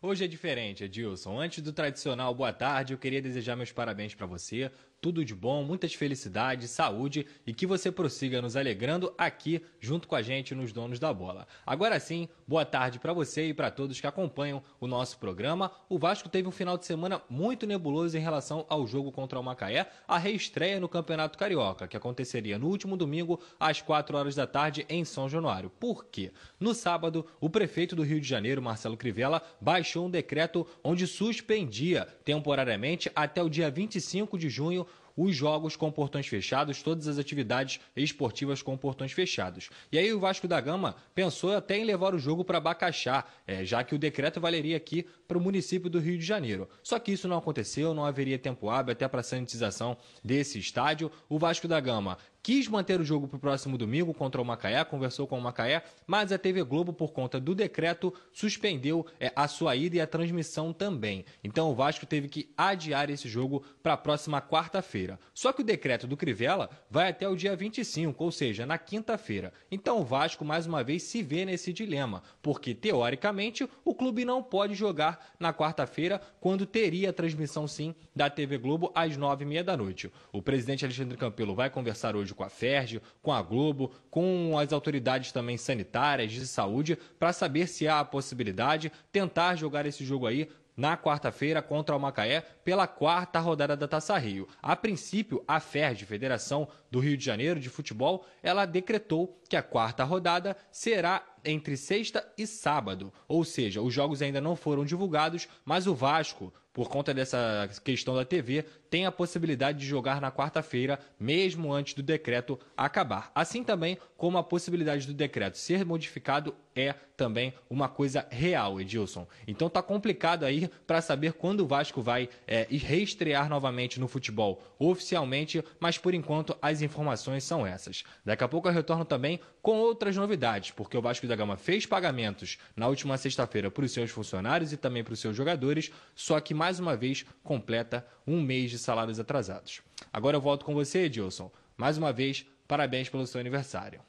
S26: Hoje é diferente, Edilson. Antes do tradicional boa tarde, eu queria desejar meus parabéns para você, tudo de bom, muitas felicidades, saúde e que você prossiga nos alegrando aqui junto com a gente nos Donos da Bola. Agora sim, boa tarde para você e para todos que acompanham o nosso programa. O Vasco teve um final de semana muito nebuloso em relação ao jogo contra o Macaé, a reestreia no Campeonato Carioca, que aconteceria no último domingo às 4 horas da tarde em São Januário. Por quê? No sábado, o prefeito do Rio de Janeiro, Marcelo Crivella, baixou um decreto onde suspendia temporariamente até o dia 25 de junho os jogos com portões fechados, todas as atividades esportivas com portões fechados. E aí o Vasco da Gama pensou até em levar o jogo para Bacaxá, é, já que o decreto valeria aqui para o município do Rio de Janeiro. Só que isso não aconteceu, não haveria tempo hábil até para a sanitização desse estádio. O Vasco da Gama quis manter o jogo para o próximo domingo contra o Macaé, conversou com o Macaé, mas a TV Globo, por conta do decreto, suspendeu é, a sua ida e a transmissão também. Então o Vasco teve que adiar esse jogo para a próxima quarta-feira. Só que o decreto do Crivella vai até o dia 25, ou seja, na quinta-feira. Então o Vasco, mais uma vez, se vê nesse dilema, porque teoricamente o clube não pode jogar na quarta-feira, quando teria a transmissão sim da TV Globo às nove e meia da noite. O presidente Alexandre Campelo vai conversar hoje com a FERJ, com a Globo, com as autoridades também sanitárias de saúde, para saber se há a possibilidade tentar jogar esse jogo aí na quarta-feira contra o Macaé pela quarta rodada da Taça Rio. A princípio, a FERJ, Federação do Rio de Janeiro de Futebol, ela decretou que a quarta rodada será entre sexta e sábado, ou seja, os jogos ainda não foram divulgados, mas o Vasco, por conta dessa questão da TV, tem a possibilidade de jogar na quarta-feira, mesmo antes do decreto acabar. Assim também como a possibilidade do decreto ser modificado é também uma coisa real, Edilson. Então tá complicado aí para saber quando o Vasco vai é, reestrear novamente no futebol oficialmente, mas por enquanto as informações são essas. Daqui a pouco eu retorno também com outras novidades, porque o Vasco da Gama fez pagamentos na última sexta-feira para os seus funcionários e também para os seus jogadores, só que mais uma vez completa um mês de salários atrasados. Agora eu volto com você, Edilson. Mais uma vez, parabéns pelo seu aniversário.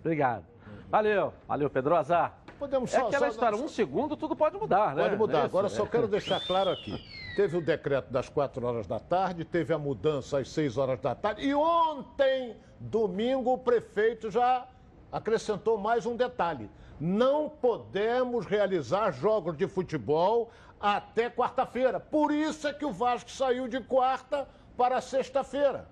S1: Obrigado. Valeu, valeu, Pedrosa.
S21: Podemos
S1: é
S21: só-
S1: aquela
S21: só-
S1: história, um segundo tudo pode mudar, né?
S21: Pode mudar.
S1: É isso,
S21: Agora
S1: é.
S21: só quero deixar claro aqui. Teve o decreto das 4 horas da tarde, teve a mudança às 6 horas da tarde. E ontem, domingo, o prefeito já acrescentou mais um detalhe. Não podemos realizar jogos de futebol até quarta-feira. Por isso é que o Vasco saiu de quarta para sexta-feira.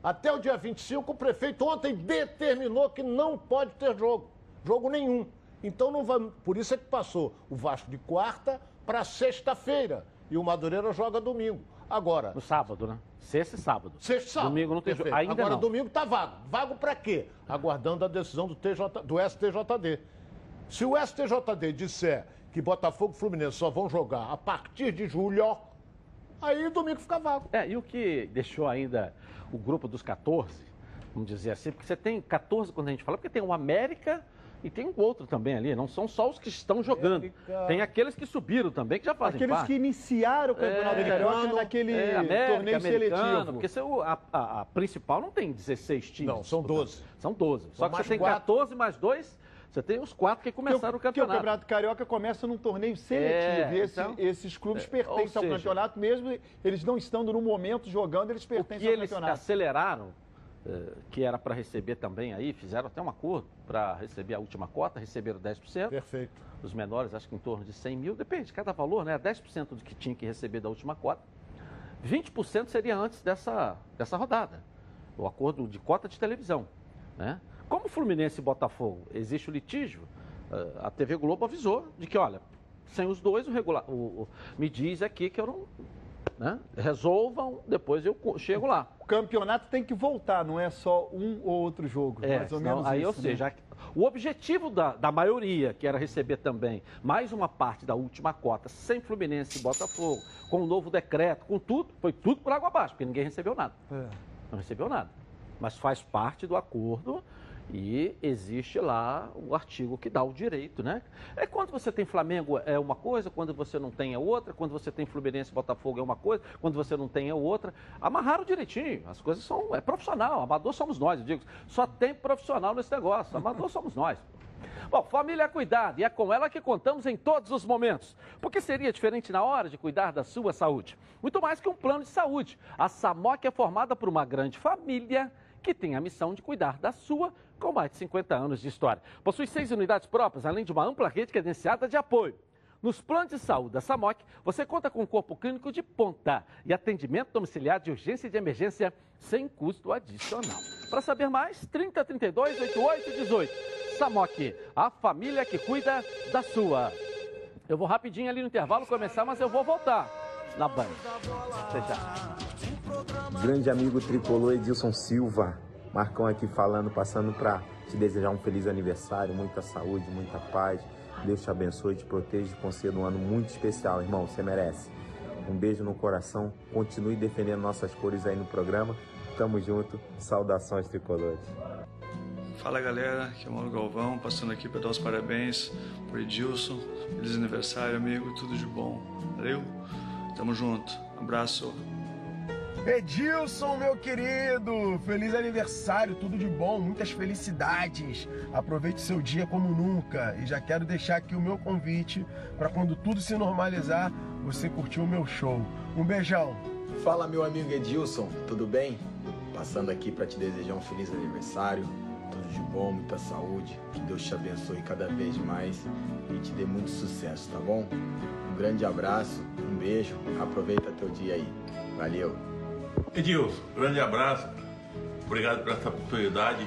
S21: Até o dia 25, o prefeito ontem determinou que não pode ter jogo. Jogo nenhum. Então não vai. Por isso é que passou o Vasco de quarta para sexta-feira. E o Madureira joga domingo. Agora.
S1: No sábado, né? Sexta e sábado.
S21: Sexta e sábado.
S1: Domingo não tem jogo. Ainda
S21: Agora
S1: não.
S21: domingo tá vago. Vago para quê? Aguardando a decisão do, TJ, do STJD. Se o STJD disser que Botafogo e Fluminense só vão jogar a partir de julho, aí domingo fica vago.
S1: É, e o que deixou ainda o grupo dos 14, vamos dizer assim, porque você tem 14 quando a gente fala, porque tem o América e tem um outro também ali, não são só os que estão jogando.
S20: América.
S1: Tem aqueles que subiram também, que já fazem
S20: Aqueles
S1: parte.
S20: que iniciaram o Campeonato Carioca naquele
S1: é, América,
S20: torneio
S1: americano,
S20: seletivo.
S1: Porque se a, a- a principal não tem 16 times.
S21: Não, são 12.
S1: São 12. Só
S20: São
S1: que você tem
S20: quatro.
S1: 14 mais 2, você tem os quatro que começaram o
S20: Porque o
S1: campeonato.
S20: Campeonato Carioca começa num torneio seletivo.
S1: É,
S20: e esse-
S1: então,
S20: esses clubes
S1: é,
S20: pertencem
S1: ou
S20: ao
S1: seja,
S20: campeonato, mesmo eles não estando no momento jogando, eles
S1: O
S20: pertencem
S1: que
S20: ao
S1: eles
S20: campeonato.
S1: aceleraram, eh, que era para receber também aí, fizeram até um acordo para receber a última cota, receberam 10%.
S21: Perfeito.
S1: Os menores, acho que em torno de 100 mil, depende de cada valor, né? 10% do que tinha que receber da última cota. 20% seria antes dessa, dessa rodada. O acordo de cota de televisão. Né? Como Fluminense e Botafogo existe o litígio, eh, a TV Globo avisou de que, olha, sem os dois, o regular, o, o- me diz aqui que eu não. Né? Resolvam, depois eu chego lá.
S20: O campeonato tem que voltar, não é só um ou outro jogo.
S1: É,
S20: mais ou
S1: senão-
S20: menos
S1: aí,
S20: isso,
S1: ou
S20: né?
S1: seja, o objetivo da, da maioria, que era receber também mais uma parte da última cota, sem Fluminense e Botafogo, com o novo decreto, com tudo, foi tudo por água abaixo, porque ninguém recebeu nada.
S20: É.
S1: Não recebeu nada. Mas faz parte do acordo e existe lá o artigo que dá o direito, né? É quando você tem Flamengo é uma coisa, quando você não tem é outra, quando você tem Fluminense e Botafogo é uma coisa, quando você não tem é outra. Amarraram direitinho, as coisas são, é profissional, amador somos nós, eu digo. Só tem profissional nesse negócio, amador somos nós. Bom, família é cuidado e é com ela que contamos em todos os momentos. Porque seria diferente na hora de cuidar da sua saúde? Muito mais que um plano de saúde. A SAMOC é formada por uma grande família que tem a missão de cuidar da sua com mais de 50 anos de história. Possui seis unidades próprias, além de uma ampla rede credenciada de apoio. Nos planos de saúde da SAMOC, você conta com um corpo clínico de ponta e atendimento domiciliar de urgência e de emergência sem custo adicional. Para saber mais, 30 32 88 18. SAMOC, a família que cuida da sua. Eu vou rapidinho ali no intervalo começar, mas eu vou voltar na Band. Até já.
S27: Grande amigo tricolor Edilson Silva, Marcão aqui falando, passando para te desejar um feliz aniversário, muita saúde, muita paz. Deus te abençoe, te proteja e conceda um ano muito especial, irmão. Você merece. Um beijo no coração. Continue defendendo nossas cores aí no programa. Tamo junto. Saudações tricolores.
S28: Fala galera, aqui é o Mauro Galvão, passando aqui para dar os parabéns pro Edilson. Feliz aniversário, amigo, tudo de bom. Valeu? Tamo junto. Abraço.
S29: Edilson, meu querido, feliz aniversário, tudo de bom, muitas felicidades. Aproveite seu dia como nunca e já quero deixar aqui o meu convite para quando tudo se normalizar, você curtir o meu show. Um beijão.
S27: Fala, meu amigo Edilson, tudo bem? Passando aqui para te desejar um feliz aniversário, tudo de bom, muita saúde, que Deus te abençoe cada vez mais e te dê muito sucesso, tá bom? Um grande abraço, um beijo, aproveita teu dia aí. Valeu!
S30: Edilson, grande abraço. Obrigado por essa oportunidade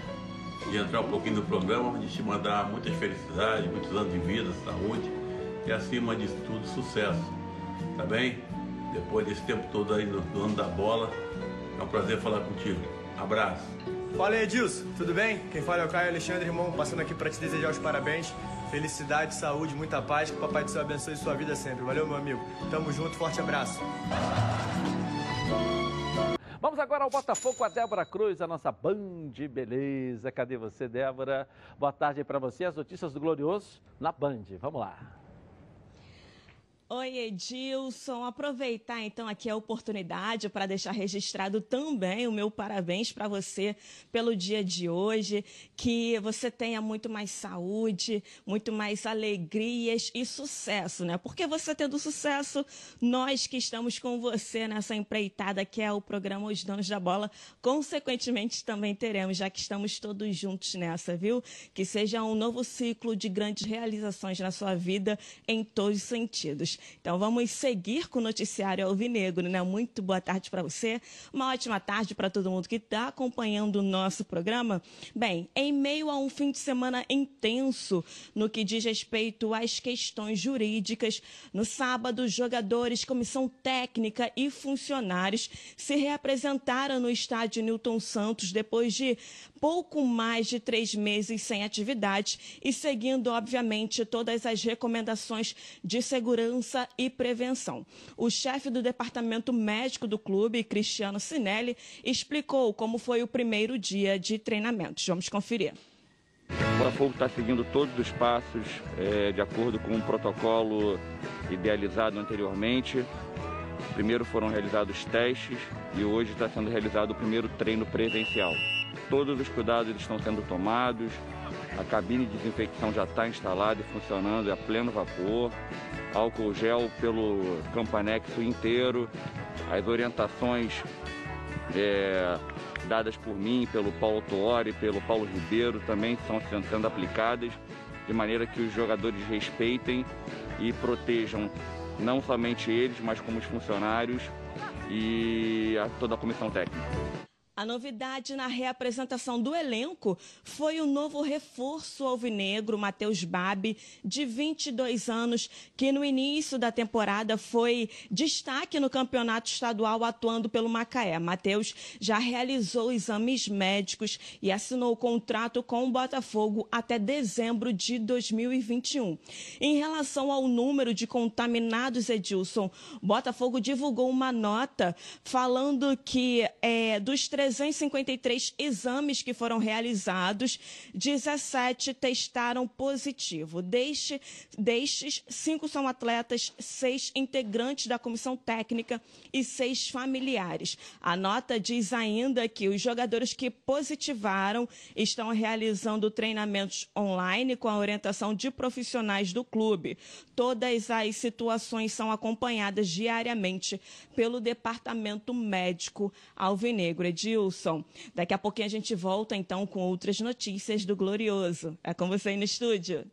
S30: de entrar um pouquinho no programa, de te mandar muitas felicidades, muitos anos de vida, saúde e acima de tudo sucesso. Tá bem? Depois desse tempo todo aí no, no ano da bola, é um prazer falar contigo. Abraço.
S31: Fala aí, Edilson, tudo bem? Quem fala é o Caio Alexandre, irmão, passando aqui para te desejar os parabéns. Felicidade, saúde, muita paz, que o Papai do Céu abençoe sua vida sempre. Valeu, meu amigo. Tamo junto, forte abraço.
S1: Vamos agora ao Botafogo com a Débora Cruz, a nossa Band Beleza. Cadê você, Débora? Boa tarde para você. As notícias do Glorioso na Band. Vamos lá.
S32: Oi, Edilson. Aproveitar então aqui a oportunidade para deixar registrado também o meu parabéns para você pelo dia de hoje. Que você tenha muito mais saúde, muito mais alegrias e sucesso, né? Porque você tendo sucesso, nós que estamos com você nessa empreitada que é o programa Os Donos da Bola, consequentemente também teremos, já que estamos todos juntos nessa, viu? Que seja um novo ciclo de grandes realizações na sua vida em todos os sentidos. Então vamos seguir com o noticiário Alvinegro, né? Muito boa tarde para você, uma ótima tarde para todo mundo que está acompanhando o nosso programa. Bem, em meio a um fim de semana intenso no que diz respeito às questões jurídicas, no sábado, jogadores, comissão técnica e funcionários se reapresentaram no estádio Newton Santos depois de pouco mais de três meses sem atividade e seguindo, obviamente, todas as recomendações de segurança e prevenção. O chefe do departamento médico do clube, Cristiano Sinelli, explicou como foi o primeiro dia de treinamentos. Vamos conferir.
S33: O Botafogo está seguindo todos os passos é, de acordo com um protocolo idealizado anteriormente. Primeiro foram realizados testes e hoje está sendo realizado o primeiro treino presencial. Todos os cuidados estão sendo tomados, a cabine de desinfecção já está instalada e funcionando a pleno vapor, álcool gel pelo campo anexo inteiro, as orientações é, dadas por mim, pelo Paulo Tuori pelo Paulo Ribeiro também estão sendo aplicadas, de maneira que os jogadores respeitem e protejam não somente eles, mas como os funcionários e a, toda a comissão técnica.
S32: A novidade na reapresentação do elenco foi o novo reforço alvinegro, Matheus Babi, de 22 anos, que no início da temporada foi destaque no campeonato estadual atuando pelo Macaé. Matheus já realizou exames médicos e assinou o contrato com o Botafogo até dezembro de 2021. Em relação ao número de contaminados, Edilson, Botafogo divulgou uma nota falando que é, dos 300 353 exames que foram realizados, 17 testaram positivo. Deste, destes, cinco são atletas, seis integrantes da comissão técnica e seis familiares. A nota diz ainda que os jogadores que positivaram estão realizando treinamentos online com a orientação de profissionais do clube. Todas as situações são acompanhadas diariamente pelo departamento médico alvinegro. Edilson, daqui a pouquinho a gente volta então com outras notícias do Glorioso. É com você aí no estúdio.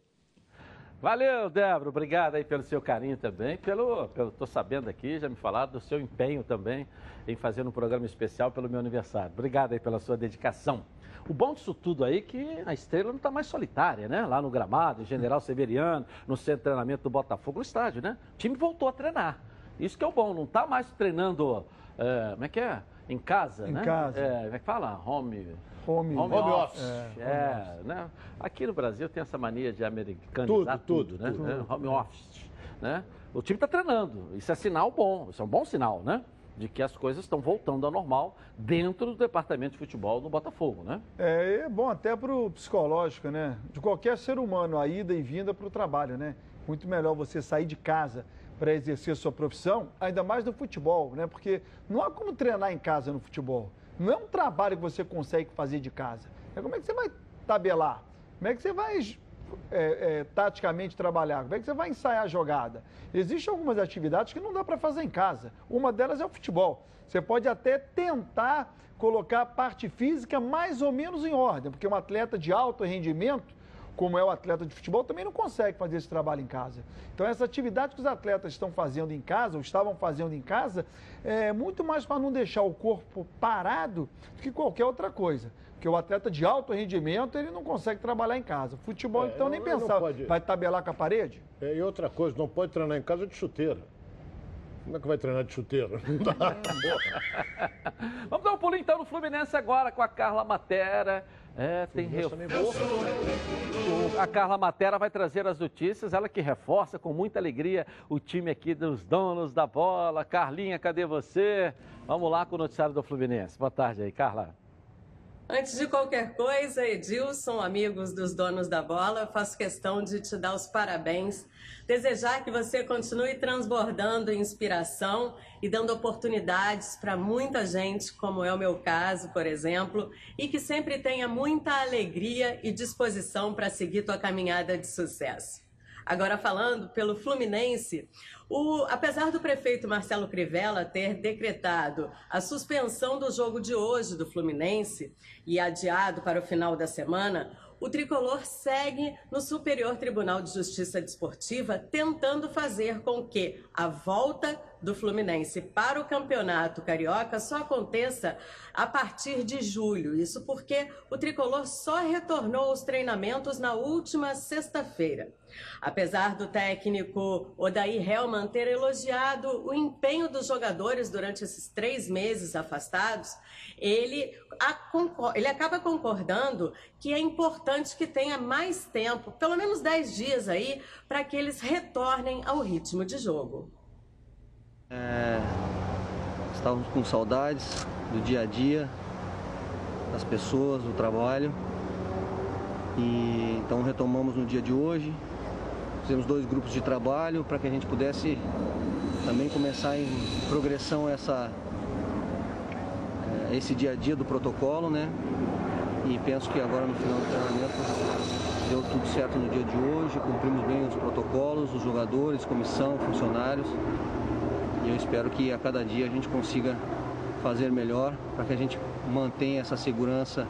S1: Valeu, Débora. Obrigado aí pelo seu carinho também. Pelo, pelo, tô sabendo aqui, já me falaram do seu empenho também em fazer um programa especial pelo meu aniversário. Obrigado aí pela sua dedicação. O bom disso tudo aí é que a estrela não está mais solitária, né? Lá no gramado, em General Severiano, no centro de treinamento do Botafogo, no estádio, né? O time voltou a treinar. Isso que é o bom, não está mais treinando, é, como é que é? Em casa,
S20: Em
S1: né?
S20: casa.
S1: É, como é que fala? Home...
S20: Home,
S1: Home,
S20: home
S1: office.
S20: office.
S1: É,
S20: É, home
S1: né? Aqui no Brasil tem essa mania de americanizar
S20: Tudo,
S1: tudo,
S20: tudo,
S1: né?
S20: tudo.
S1: É, Home office, né? O time está treinando, isso é sinal bom, isso é um bom sinal, né? De que as coisas estão voltando ao normal dentro do departamento de futebol do Botafogo, né?
S20: É, é bom até para o psicológico, né? De qualquer ser humano, a ida e vinda para o trabalho, né? Muito melhor você sair de casa para exercer sua profissão, ainda mais no futebol, né? Porque não há como treinar em casa no futebol. Não é um trabalho que você consegue fazer de casa. É como é que você vai tabelar? Como é que você vai é, é, taticamente trabalhar? Como é que você vai ensaiar a jogada? Existem algumas atividades que não dá para fazer em casa. Uma delas é o futebol. Você pode até tentar colocar a parte física mais ou menos em ordem, porque um atleta de alto rendimento, como é o atleta de futebol, também não consegue fazer esse trabalho em casa. Então, essa atividade que os atletas estão fazendo em casa, ou estavam fazendo em casa, é muito mais para não deixar o corpo parado do que qualquer outra coisa. Porque o atleta de alto rendimento, ele não consegue trabalhar em casa. Futebol,
S21: É,
S20: então, nem
S21: não- não
S20: pensar.
S21: pode-
S20: Vai tabelar com a parede?
S21: É, e outra coisa, não pode treinar em casa de chuteira. Como é que vai treinar de chuteira? Não dá.
S1: Vamos dar um pulinho então no Fluminense agora com a Carla Matera. É, tem reforço. O- A Carla Matera vai trazer as notícias, ela que reforça com muita alegria o time aqui dos donos da bola. Carlinha, cadê você? Vamos lá com o noticiário do Fluminense. Boa tarde aí, Carla.
S34: Antes de qualquer coisa, Edilson, amigos dos donos da bola, faço questão de te dar os parabéns, desejar que você continue transbordando inspiração e dando oportunidades para muita gente, como é o meu caso, por exemplo, e que sempre tenha muita alegria e disposição para seguir tua caminhada de sucesso. Agora falando pelo Fluminense, o- apesar do prefeito Marcelo Crivella ter decretado a suspensão do jogo de hoje do Fluminense e adiado para o final da semana, o tricolor segue no Superior Tribunal de Justiça Desportiva tentando fazer com que a volta do Fluminense para o Campeonato Carioca só aconteça a partir de julho. Isso porque o tricolor só retornou aos treinamentos na última sexta-feira. Apesar do técnico Odair Helman ter elogiado o empenho dos jogadores durante esses três meses afastados, ele, ele acaba concordando que é importante que tenha mais tempo, pelo menos 10 dias aí, para que eles retornem ao ritmo de jogo.
S35: É, estávamos com saudades do dia a dia, das pessoas, do trabalho. E então retomamos no dia de hoje. Fizemos dois grupos de trabalho para que a gente pudesse também começar em progressão essa é, esse dia a dia do protocolo, né? E penso que agora no final do treinamento deu tudo certo no dia de hoje, cumprimos bem os protocolos, os jogadores, comissão, funcionários. E eu espero que a cada dia a gente consiga fazer melhor para que a gente mantenha essa segurança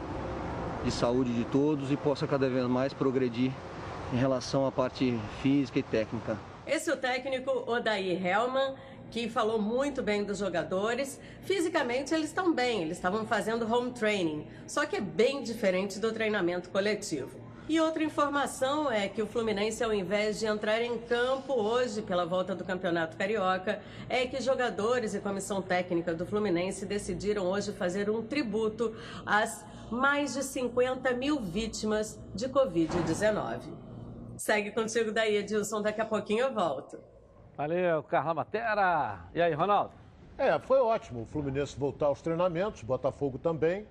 S35: de saúde de todos e possa cada vez mais progredir em relação à parte física e técnica.
S34: Esse é o técnico Odair Helman, que falou muito bem dos jogadores. Fisicamente eles estão bem, eles estavam fazendo home training, só que é bem diferente do treinamento coletivo. E outra informação é que o Fluminense, ao invés de entrar em campo hoje pela volta do Campeonato Carioca, é que jogadores e comissão técnica do Fluminense decidiram hoje fazer um tributo às mais de 50 mil vítimas de Covid-19. Segue contigo daí, Edilson. Daqui a pouquinho eu volto.
S1: Valeu, Carla Matera. E aí, Ronaldo?
S21: É, foi ótimo o Fluminense voltar aos treinamentos, Botafogo também,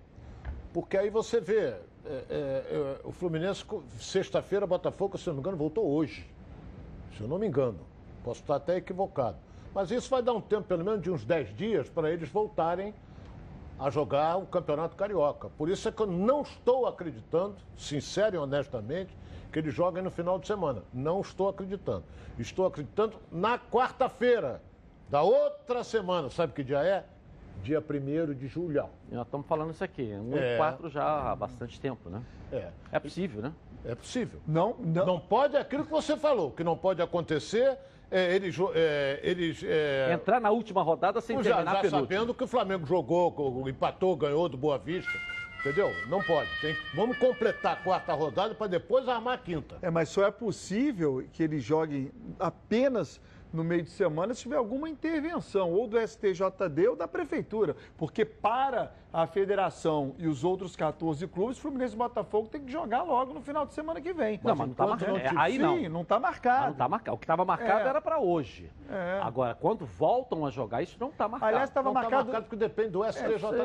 S21: porque aí você vê, é, é, é, o Fluminense, sexta-feira, Botafogo, se eu não me engano, voltou hoje. Se eu não me engano. Posso estar até equivocado. Mas isso vai dar um tempo, pelo menos de uns 10 dias, para eles voltarem a jogar o Campeonato Carioca. Por isso é que eu não estou acreditando, sincero e honestamente, que eles joguem no final de semana. Não estou acreditando. Estou acreditando na quarta-feira da outra semana. Sabe que dia é? Dia 1 de julho.
S1: Nós estamos falando isso aqui, um
S21: É.
S1: e quatro já há bastante tempo, né?
S21: É.
S1: É possível, né?
S21: É possível.
S20: Não,
S21: não. pode aquilo que você falou, que não pode acontecer. É, eles, é, eles é,
S1: Entrar na última rodada sem
S21: já,
S1: terminar
S21: já
S1: penúltimo.
S21: sabendo que o Flamengo jogou, empatou, ganhou do Boa Vista. Entendeu? Não pode. Tem- vamos completar a quarta rodada para depois armar a quinta.
S20: É, mas só é possível que eles joguem apenas no meio de semana se tiver alguma intervenção, ou do STJD ou da Prefeitura. Porque para a federação e os outros 14 clubes, Fluminense e Botafogo tem que jogar logo no final de semana que vem.
S1: Não, mas não tá
S20: enquanto
S1: marcado. É,
S20: tiver-
S1: aí não.
S20: Sim, não está marcado.
S1: Não tá marcado. O que estava marcado
S20: É.
S1: era para hoje.
S20: É.
S1: Agora, quando voltam a jogar, isso não está marcado.
S20: Aliás, estava
S1: Não tá
S20: marcado.
S21: porque depende do
S20: É,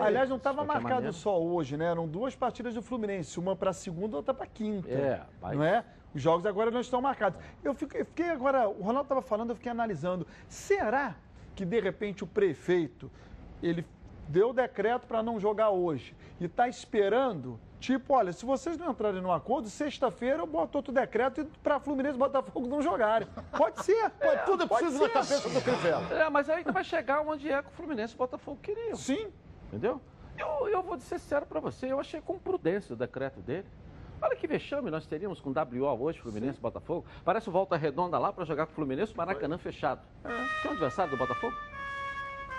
S20: aliás, não estava marcado
S1: maneira.
S20: só hoje, né? Eram duas partidas do Fluminense, uma para segunda, outra para quinta.
S1: É, mas-
S20: Não é? Os jogos agora não estão marcados. Eu fiquei, eu fiquei agora, o Ronaldo estava falando, eu fiquei analisando. Será que de repente o prefeito ele deu o decreto para não jogar hoje e está esperando? Tipo, olha, se vocês não entrarem num acordo, sexta-feira eu boto outro decreto para Fluminense e Botafogo não jogarem. Pode ser.
S21: Pode, tudo é preciso na cabeça do Crivella.
S1: É, mas aí vai chegar onde é que o Fluminense e o Botafogo queriam.
S20: Sim.
S1: Entendeu? Eu, eu vou ser sincero para você, eu achei com prudência o decreto dele. Olha que vexame nós teríamos com WO hoje, Fluminense e Botafogo. Parece o Volta Redonda lá para jogar com o Fluminense, o Maracanã fechado. Quem é o adversário do Botafogo?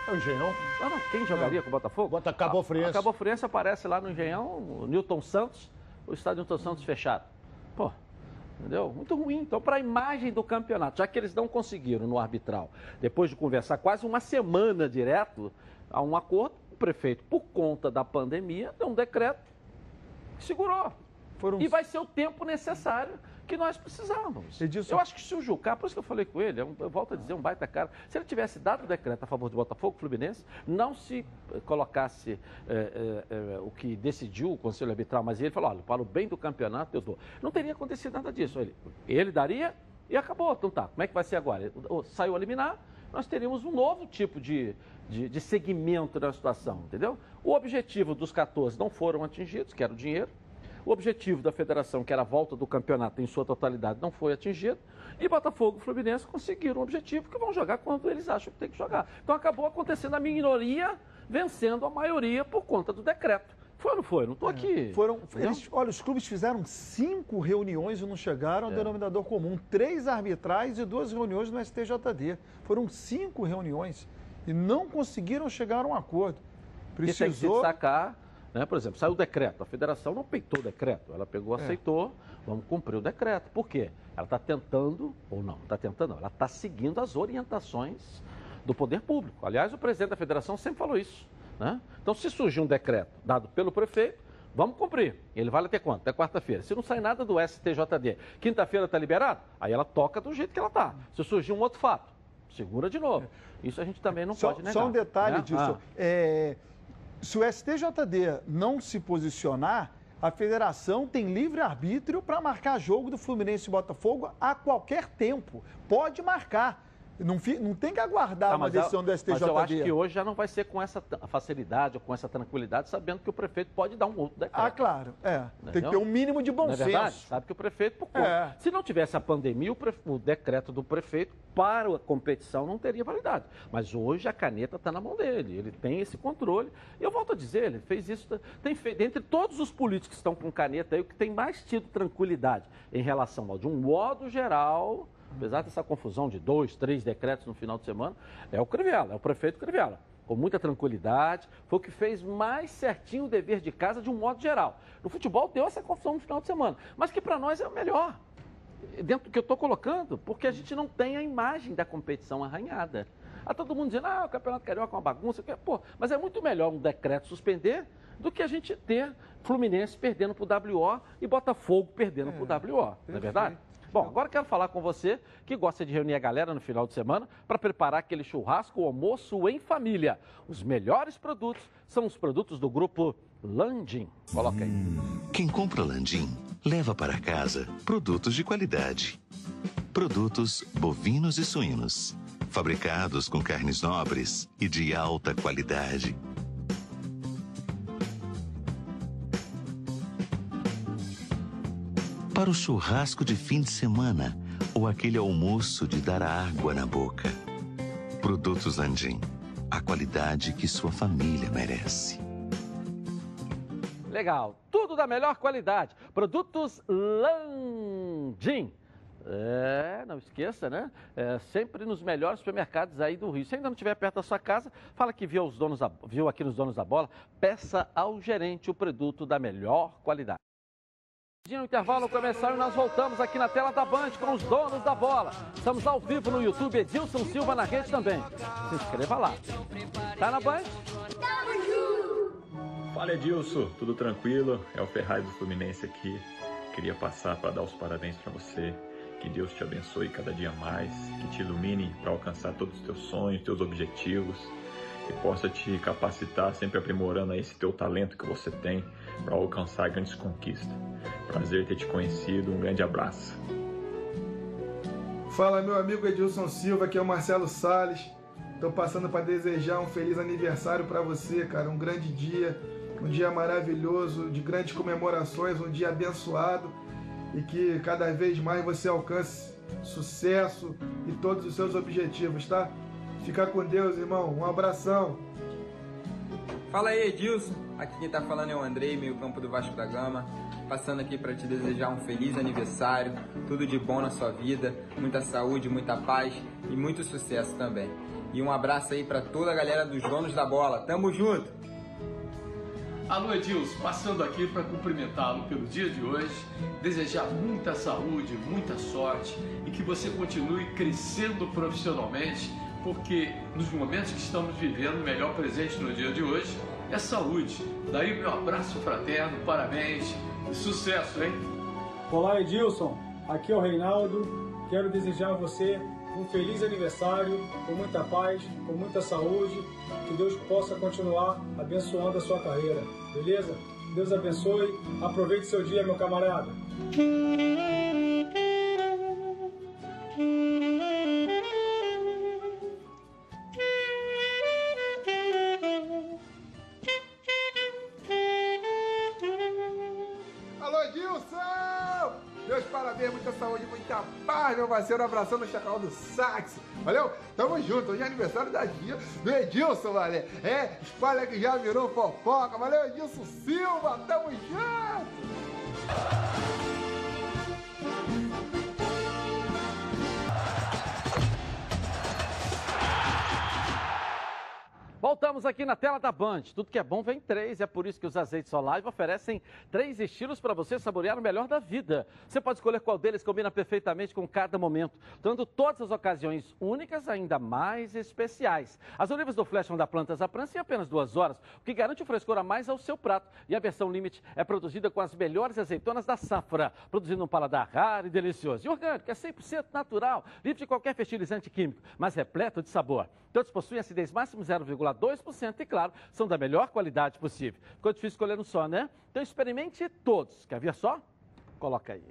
S21: É o Engenhão.
S1: Ah, não. Quem jogaria com o Botafogo?
S21: Bota Cabo Friense.
S1: A Cabo Friense aparece lá no Engenhão, o Newton Santos, o estádio Newton Santos fechado. Pô, entendeu? Muito ruim. Então, para a imagem do campeonato, já que eles não conseguiram no arbitral, depois de conversar quase uma semana direto a um acordo, o prefeito, por conta da pandemia, deu um decreto que segurou. E vai ser o tempo necessário que nós precisávamos. Eu acho que se o Jucá, por isso que eu falei com ele, é um- eu volto a dizer, um baita cara, se ele tivesse dado o decreto a favor do Botafogo Fluminense, não se eh, colocasse eh, eh, eh, o que decidiu o Conselho Arbitral, mas ele falou, olha, para o bem do campeonato eu dou. Não teria acontecido nada disso. Ele, ele daria e acabou. Então tá, como é que vai ser agora? Saiu a liminar, nós teríamos um novo tipo de, de, de segmento da situação, entendeu? O objetivo dos 14 não foram atingidos, que era o dinheiro, o objetivo da federação, que era a volta do campeonato em sua totalidade, não foi atingido. E Botafogo e Fluminense conseguiram o objetivo que vão jogar quando eles acham que tem que jogar. Então acabou acontecendo a minoria vencendo a maioria por conta do decreto. Foi ou não foi? Não estou aqui.
S20: Foram, eles, olha, os clubes fizeram cinco reuniões e não chegaram ao
S1: É.
S20: denominador comum. Três arbitrais e duas reuniões no STJD. Foram cinco reuniões e não conseguiram chegar a um acordo.
S1: E tem que se
S20: Precisou.
S1: destacar, né? por exemplo, saiu o decreto, a federação não peitou o decreto, ela pegou,
S20: É.
S1: aceitou, vamos cumprir o decreto. Por quê? Ela está tentando, ou não, está tentando, não, ela está seguindo as orientações do poder público. Aliás, o presidente da federação sempre falou isso. Né? Então, se surgir um decreto dado pelo prefeito, vamos cumprir. Ele vale até quanto? Até quarta-feira. Se não sai nada do STJD, quinta-feira está liberado, aí ela toca do jeito que ela está. Se surgir um outro fato, segura de novo. Isso a gente também não
S20: Só,
S1: pode negar.
S20: só um detalhe
S1: né?
S20: disso.
S1: Ah.
S20: É, se o STJD não se posicionar, a federação tem livre arbítrio para marcar jogo do Fluminense e Botafogo a qualquer tempo. Pode marcar. Não, não tem que aguardar
S1: Tá,
S20: uma
S1: mas eu-
S20: decisão do STJD.
S1: Mas eu acho que hoje já não vai ser com essa facilidade ou com essa tranquilidade, sabendo que o prefeito pode dar um outro decreto.
S20: Ah, claro. É. Tem que
S1: Entendeu?
S20: ter um mínimo de bom
S1: Não é verdade?
S20: senso.
S1: Sabe que o prefeito, por conta.
S20: É.
S1: Se não tivesse a pandemia, o, pre- o decreto do prefeito para a competição não teria validade. Mas hoje a caneta está na mão dele, ele tem esse controle. E eu volto a dizer, ele fez isso, tem feito, dentre todos os políticos que estão com caneta aí, o que tem mais tido tranquilidade em relação ao, de um modo geral, apesar dessa confusão de dois, três decretos no final de semana, é o Crivella, é o prefeito Crivella. Com muita tranquilidade, foi o que fez mais certinho o dever de casa de um modo geral. No futebol deu essa confusão no final de semana, mas que para nós é o melhor dentro do que eu estou colocando, porque a gente não tem a imagem da competição arranhada. Há todo mundo dizendo, ah, o Campeonato Carioca é uma bagunça. que- Pô, mas é muito melhor um decreto suspender do que a gente ter Fluminense perdendo para o WO e Botafogo perdendo para o WO, não é verdade? Bom, agora quero falar com você que gosta de reunir a galera no final de semana para preparar aquele churrasco ou almoço em família. Os melhores produtos são os produtos do grupo Landim. Coloca aí.
S36: Quem compra Landim leva para casa produtos de qualidade. Produtos bovinos e suínos, fabricados com carnes nobres e de alta qualidade. Para o churrasco de fim de semana ou aquele almoço de dar água na boca. Produtos Landim, a qualidade que sua família merece.
S1: Legal, tudo da melhor qualidade. Produtos Landim. É, não esqueça, né? É, sempre nos melhores supermercados aí do Rio. Se ainda não estiver perto da sua casa, fala que viu, os donos da- viu aqui nos Donos da Bola, peça ao gerente o produto da melhor qualidade. No intervalo comercial e nós voltamos aqui na tela da Band com os donos da bola. Estamos ao vivo no YouTube, Edilson Silva na rede também. Se inscreva lá. Tá na Band?
S37: Fala Edilson, tudo tranquilo? É o Ferraz do Fluminense aqui. Queria passar para dar os parabéns para você. Que Deus te abençoe cada dia mais, que te ilumine para alcançar todos os teus sonhos, teus objetivos, que possa te capacitar, sempre aprimorando esse teu talento que você tem para alcançar grandes conquistas. Prazer ter te conhecido, um grande abraço.
S38: Fala meu amigo Edilson Silva, aqui é o Marcelo Sales. Tô passando para desejar um feliz aniversário para você, cara, um grande dia, um dia maravilhoso, de grandes comemorações, um dia abençoado e que cada vez mais você alcance sucesso e todos os seus objetivos, tá? Fica com Deus, irmão. Um abração.
S39: Fala aí, Edilson. Aqui quem tá falando é o Andrei, meio campo do Vasco da Gama. Passando aqui para te desejar um feliz aniversário, tudo de bom na sua vida, muita saúde, muita paz e muito sucesso também. E um abraço aí para toda a galera dos donos da bola. Tamo junto!
S40: Alô Edilson, passando aqui para cumprimentá-lo pelo dia de hoje, desejar muita saúde, muita sorte e que você continue crescendo profissionalmente, porque nos momentos que estamos vivendo, o melhor presente no dia de hoje é saúde. Daí meu abraço fraterno, parabéns e sucesso, hein?
S41: Olá Edilson, aqui é o Reinaldo. Quero desejar a você um feliz aniversário, com muita paz, com muita saúde, que Deus possa continuar abençoando a sua carreira, beleza? Deus abençoe, aproveite seu dia, meu camarada.
S38: Alô, Edilson! Meus parabéns, muita saúde, muita paz, meu parceiro. Abração no Chacal do Sax. Valeu? Tamo junto. Hoje é aniversário da dia do Edilson, valeu? É, espalha que já virou fofoca. Valeu, Edilson Silva. Tamo junto.
S1: Voltamos aqui na tela da Band. Tudo que é bom vem três. É por isso que os azeites Olive oferecem três estilos para você saborear o melhor da vida. Você pode escolher qual deles combina perfeitamente com cada momento, tornando todas as ocasiões únicas ainda mais especiais. As olivas do Flash dar plantas à prancha em apenas duas horas, o que garante o frescor a mais ao seu prato. E a versão Limite é produzida com as melhores azeitonas da safra, produzindo um paladar raro e delicioso. E orgânico, é 100% natural, livre de qualquer fertilizante químico, mas repleto de sabor. Todos possuem acidez máximo 0,2% e, claro, são da melhor qualidade possível. Ficou difícil escolher um só, né? Então experimente todos. Quer ver só? Coloca aí.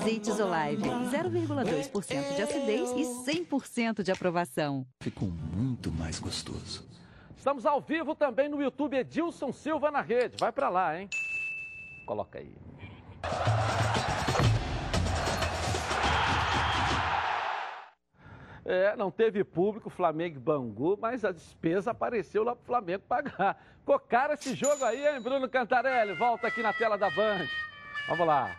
S42: Azeites Olive, 0,2% de acidez e 100% de aprovação.
S36: Ficou muito mais gostoso.
S1: Estamos ao vivo também no YouTube Edilson Silva na rede. Vai pra lá, hein? Coloca aí. É, não teve público, Flamengo e Bangu, mas a despesa apareceu lá pro Flamengo pagar. Ficou caro esse jogo aí, hein, Bruno Cantarelli? Volta aqui na tela da Band. Vamos lá.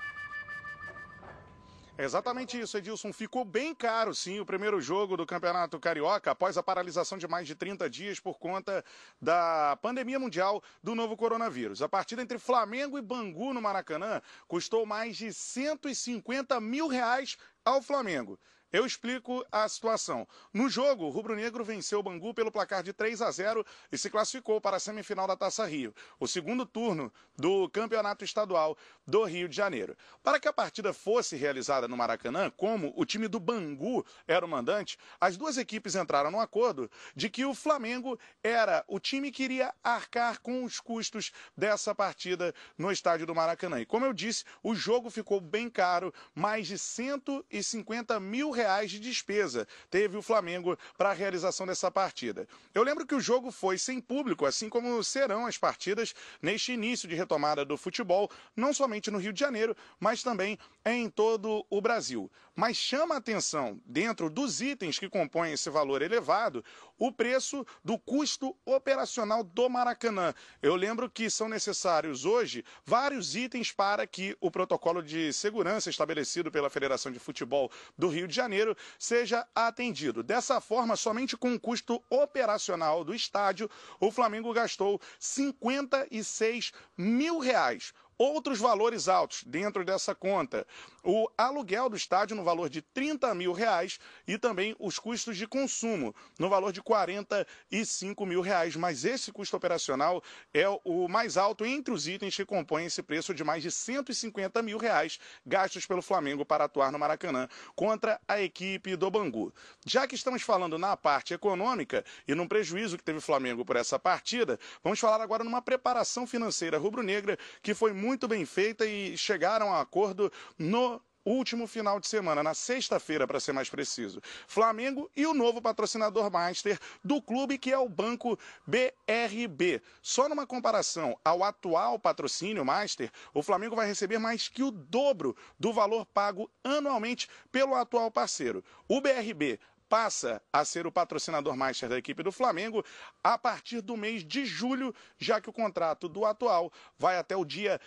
S2: É exatamente isso, Edilson. Ficou bem caro, sim, o primeiro jogo do Campeonato Carioca, após a paralisação de mais de 30 dias por conta da pandemia mundial do novo coronavírus. A partida entre Flamengo e Bangu no Maracanã custou mais de 150 mil reais ao Flamengo. Eu explico a situação. No jogo, o Rubro Negro venceu o Bangu pelo placar de 3 a 0 e se classificou para a semifinal da Taça Rio, o segundo turno do Campeonato Estadual do Rio de Janeiro. Para que a partida fosse realizada no Maracanã, como o time do Bangu era o mandante, as duas equipes entraram num acordo de que o Flamengo era o time que iria arcar com os custos dessa partida no estádio do Maracanã. E como eu disse, o jogo ficou bem caro, mais de 150 mil reais reais de despesa teve o Flamengo para a realização dessa partida. Eu lembro que o jogo foi sem público, assim como serão as partidas neste início de retomada do futebol, não somente no Rio de Janeiro, mas também em todo o Brasil. Mas chama a atenção, dentro dos itens que compõem esse valor elevado, o preço do custo operacional do Maracanã. Eu lembro que são necessários hoje vários itens para que o protocolo de segurança estabelecido pela Federação de Futebol do Rio de Janeiro seja atendido. Dessa forma, somente com o custo operacional do estádio, o Flamengo gastou 56 mil reais outros valores altos dentro dessa conta. O aluguel do estádio no valor de 30 mil reais e também os custos de consumo no valor de 45 mil reais. Mas esse custo operacional é o mais alto entre os itens que compõem esse preço de mais de 150 mil reais gastos pelo Flamengo para atuar no Maracanã contra a equipe do Bangu. Já que estamos falando na parte econômica e no prejuízo que teve o Flamengo por essa partida, vamos falar agora numa preparação financeira rubro-negra que foi muito muito bem feita e chegaram a acordo no último final de semana, na sexta-feira, para ser mais preciso. Flamengo e o novo patrocinador master do clube, que é o Banco BRB. Só numa comparação ao atual patrocínio master, o Flamengo vai receber mais que o dobro do valor pago anualmente pelo atual parceiro. O BRB passa a ser o patrocinador master da equipe do Flamengo a partir do mês de julho, já que o contrato do atual vai até o dia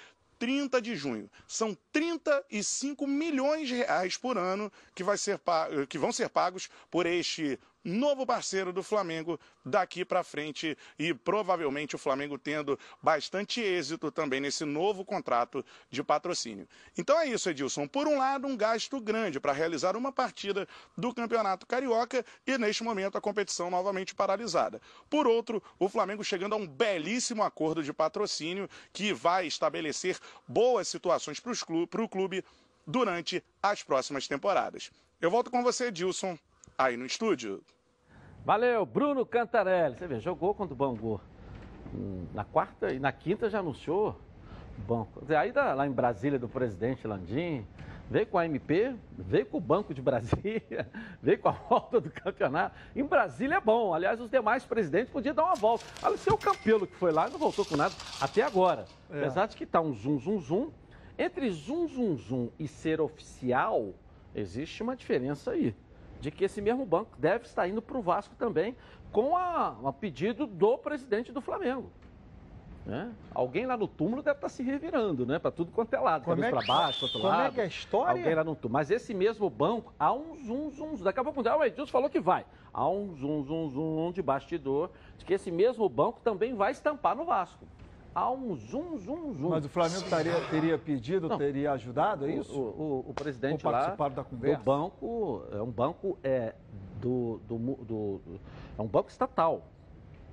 S2: 30 de junho. São 35 milhões de reais por ano que, vai ser, que vão ser pagos por este novo parceiro do Flamengo daqui para frente e provavelmente o Flamengo tendo bastante êxito também nesse novo contrato de patrocínio. Então é isso, Edilson. Por um lado, um gasto grande para realizar uma partida do Campeonato Carioca e neste momento a competição novamente paralisada. Por outro, o Flamengo chegando a um belíssimo acordo de patrocínio que vai estabelecer boas situações para o clube durante as próximas temporadas. Eu volto com você, Edilson, aí no estúdio.
S1: Valeu, Bruno Cantarelli. Você vê, jogou contra o Bangu. Hum, na quarta e na quinta já anunciou o banco. Aí lá em Brasília do presidente Landim, veio com a MP, veio com o Banco de Brasília, veio com a volta do campeonato. Em Brasília é bom. Aliás, os demais presidentes podiam dar uma volta. Olha, o seu Campelo que foi lá não voltou com nada até agora. É. Apesar de que está um zum, zum, zum. Entre zum, zum, zum e ser oficial, existe uma diferença aí de que esse mesmo banco deve estar indo para o Vasco também, com a, a, pedido do presidente do Flamengo. Né? Alguém lá no túmulo deve estar se revirando, né? Para tudo quanto é lado, cabeça é para baixo, outro
S20: como
S1: lado.
S20: Como é que é a história?
S1: Alguém lá no túmulo. Mas esse mesmo banco, há um zum, zum, zum. Daqui a pouco o Edilson falou que vai. Há um zum, zum, zum de bastidor de que esse mesmo banco também vai estampar no Vasco há um zoom, zoom, zoom.
S20: Mas o Flamengo taria, teria pedido, Não, teria ajudado, é isso?
S1: O, o, o presidente lá
S20: da conversa?
S1: do banco, é um banco é, do, do, do, é um banco estatal.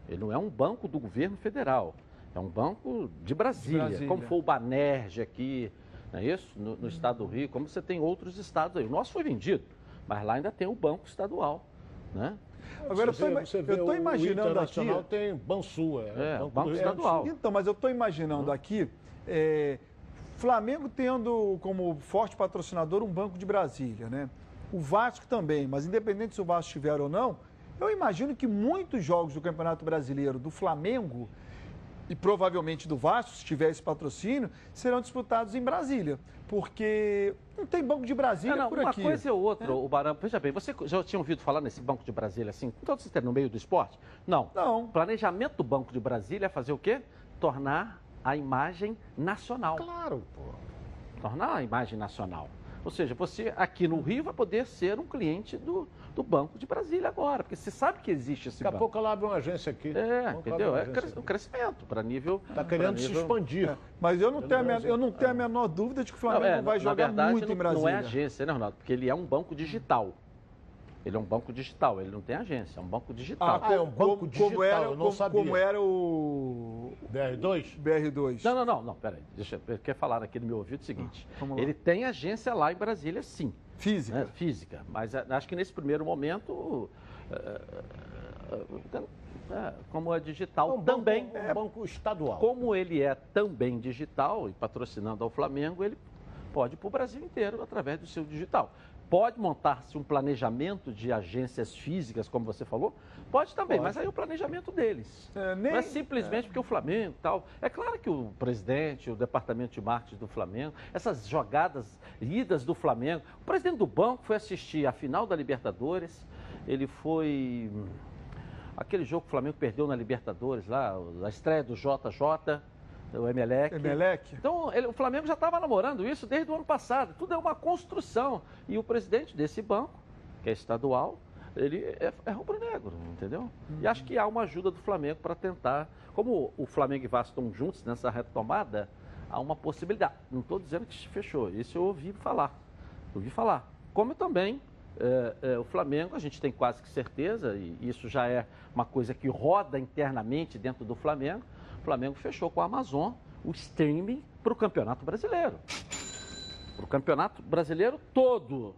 S1: Ele não é um banco do governo federal. É um banco de Brasília, Brasília. como foi o Banerj aqui, não é isso? No, no estado do Rio, como você tem outros estados aí. O nosso foi vendido, mas lá ainda tem o banco estadual, né?
S20: Agora, você eu estou imaginando aqui.
S21: tem Bansu,
S1: é, é banco, banco estadual.
S20: Então, mas eu estou imaginando aqui. É, Flamengo tendo como forte patrocinador um Banco de Brasília, né? O Vasco também, mas independente se o Vasco estiver ou não, eu imagino que muitos jogos do Campeonato Brasileiro do Flamengo e provavelmente do Vasco, se tiver esse patrocínio, serão disputados em Brasília. Porque não tem Banco de Brasília não, não, por
S1: uma
S20: aqui.
S1: Uma coisa ou outra, é. o Barão. Veja bem, você já tinha ouvido falar nesse Banco de Brasília assim, com todos vocês no meio do esporte? Não.
S20: Não.
S1: Planejamento do Banco de Brasília é fazer o quê? Tornar a imagem nacional.
S21: Claro, pô.
S1: Tornar a imagem nacional. Ou seja, você aqui no Rio vai poder ser um cliente do, do Banco de Brasília agora, porque você sabe que existe esse
S21: Daqui
S1: banco.
S21: a pouco ela abre uma agência aqui.
S1: É, entendeu? É um crescimento para nível...
S21: Está querendo
S1: nível...
S21: se expandir. É,
S20: mas eu não, tenho a, eu não tenho a menor dúvida de que o Flamengo não, é, vai jogar
S1: verdade,
S20: muito
S1: não,
S20: em Brasília.
S1: Não é agência, né, Ronaldo? Porque ele é um banco digital. Ele é um banco digital, ele não tem agência, é um banco digital.
S21: Ah, é um banco
S20: como,
S21: digital,
S20: como era,
S21: eu não
S20: como,
S21: sabia.
S20: como era o
S21: BR2?
S20: BR2.
S1: Não, não, não, não, peraí. Deixa eu quer falar aqui no meu ouvido o seguinte.
S20: Ah, vamos lá.
S1: ele tem agência lá em Brasília, sim.
S20: Física?
S1: né, física. Mas eh, acho que nesse primeiro momento, eh, eh, como é digital também.
S21: É um banco estadual.
S1: Como ele é também digital e patrocinando ao Flamengo, ele pode ir para o Brasil inteiro através do seu digital. Pode montar-se um planejamento de agências físicas, como você falou? Pode também,
S20: Pode.
S1: mas aí é o planejamento deles.
S20: nem-
S1: Não é simplesmente porque o Flamengo e tal. É claro que o presidente, o departamento de marketing do Flamengo, essas jogadas, idas do Flamengo. O presidente do banco foi assistir a final da Libertadores. Ele foi. Aquele jogo que o Flamengo perdeu na Libertadores, lá, a estreia do JJ, o Emelec.
S20: Emelec.
S1: Então, ele- o Flamengo já estava namorando isso desde o ano passado. Tudo é uma construção. E o presidente desse banco, que é estadual, ele é, é rubro-negro, entendeu? E acho que há uma ajuda do Flamengo para tentar. Como o Flamengo e Vasco estão juntos nessa retomada, há uma possibilidade. Não estou dizendo que se fechou, isso eu ouvi falar. Ouvi falar. Como também é, é, o Flamengo, a gente tem quase que certeza, e isso já é uma coisa que roda internamente dentro do Flamengo. O Flamengo fechou com a Amazon o streaming para o Campeonato Brasileiro. Para o Campeonato Brasileiro todo.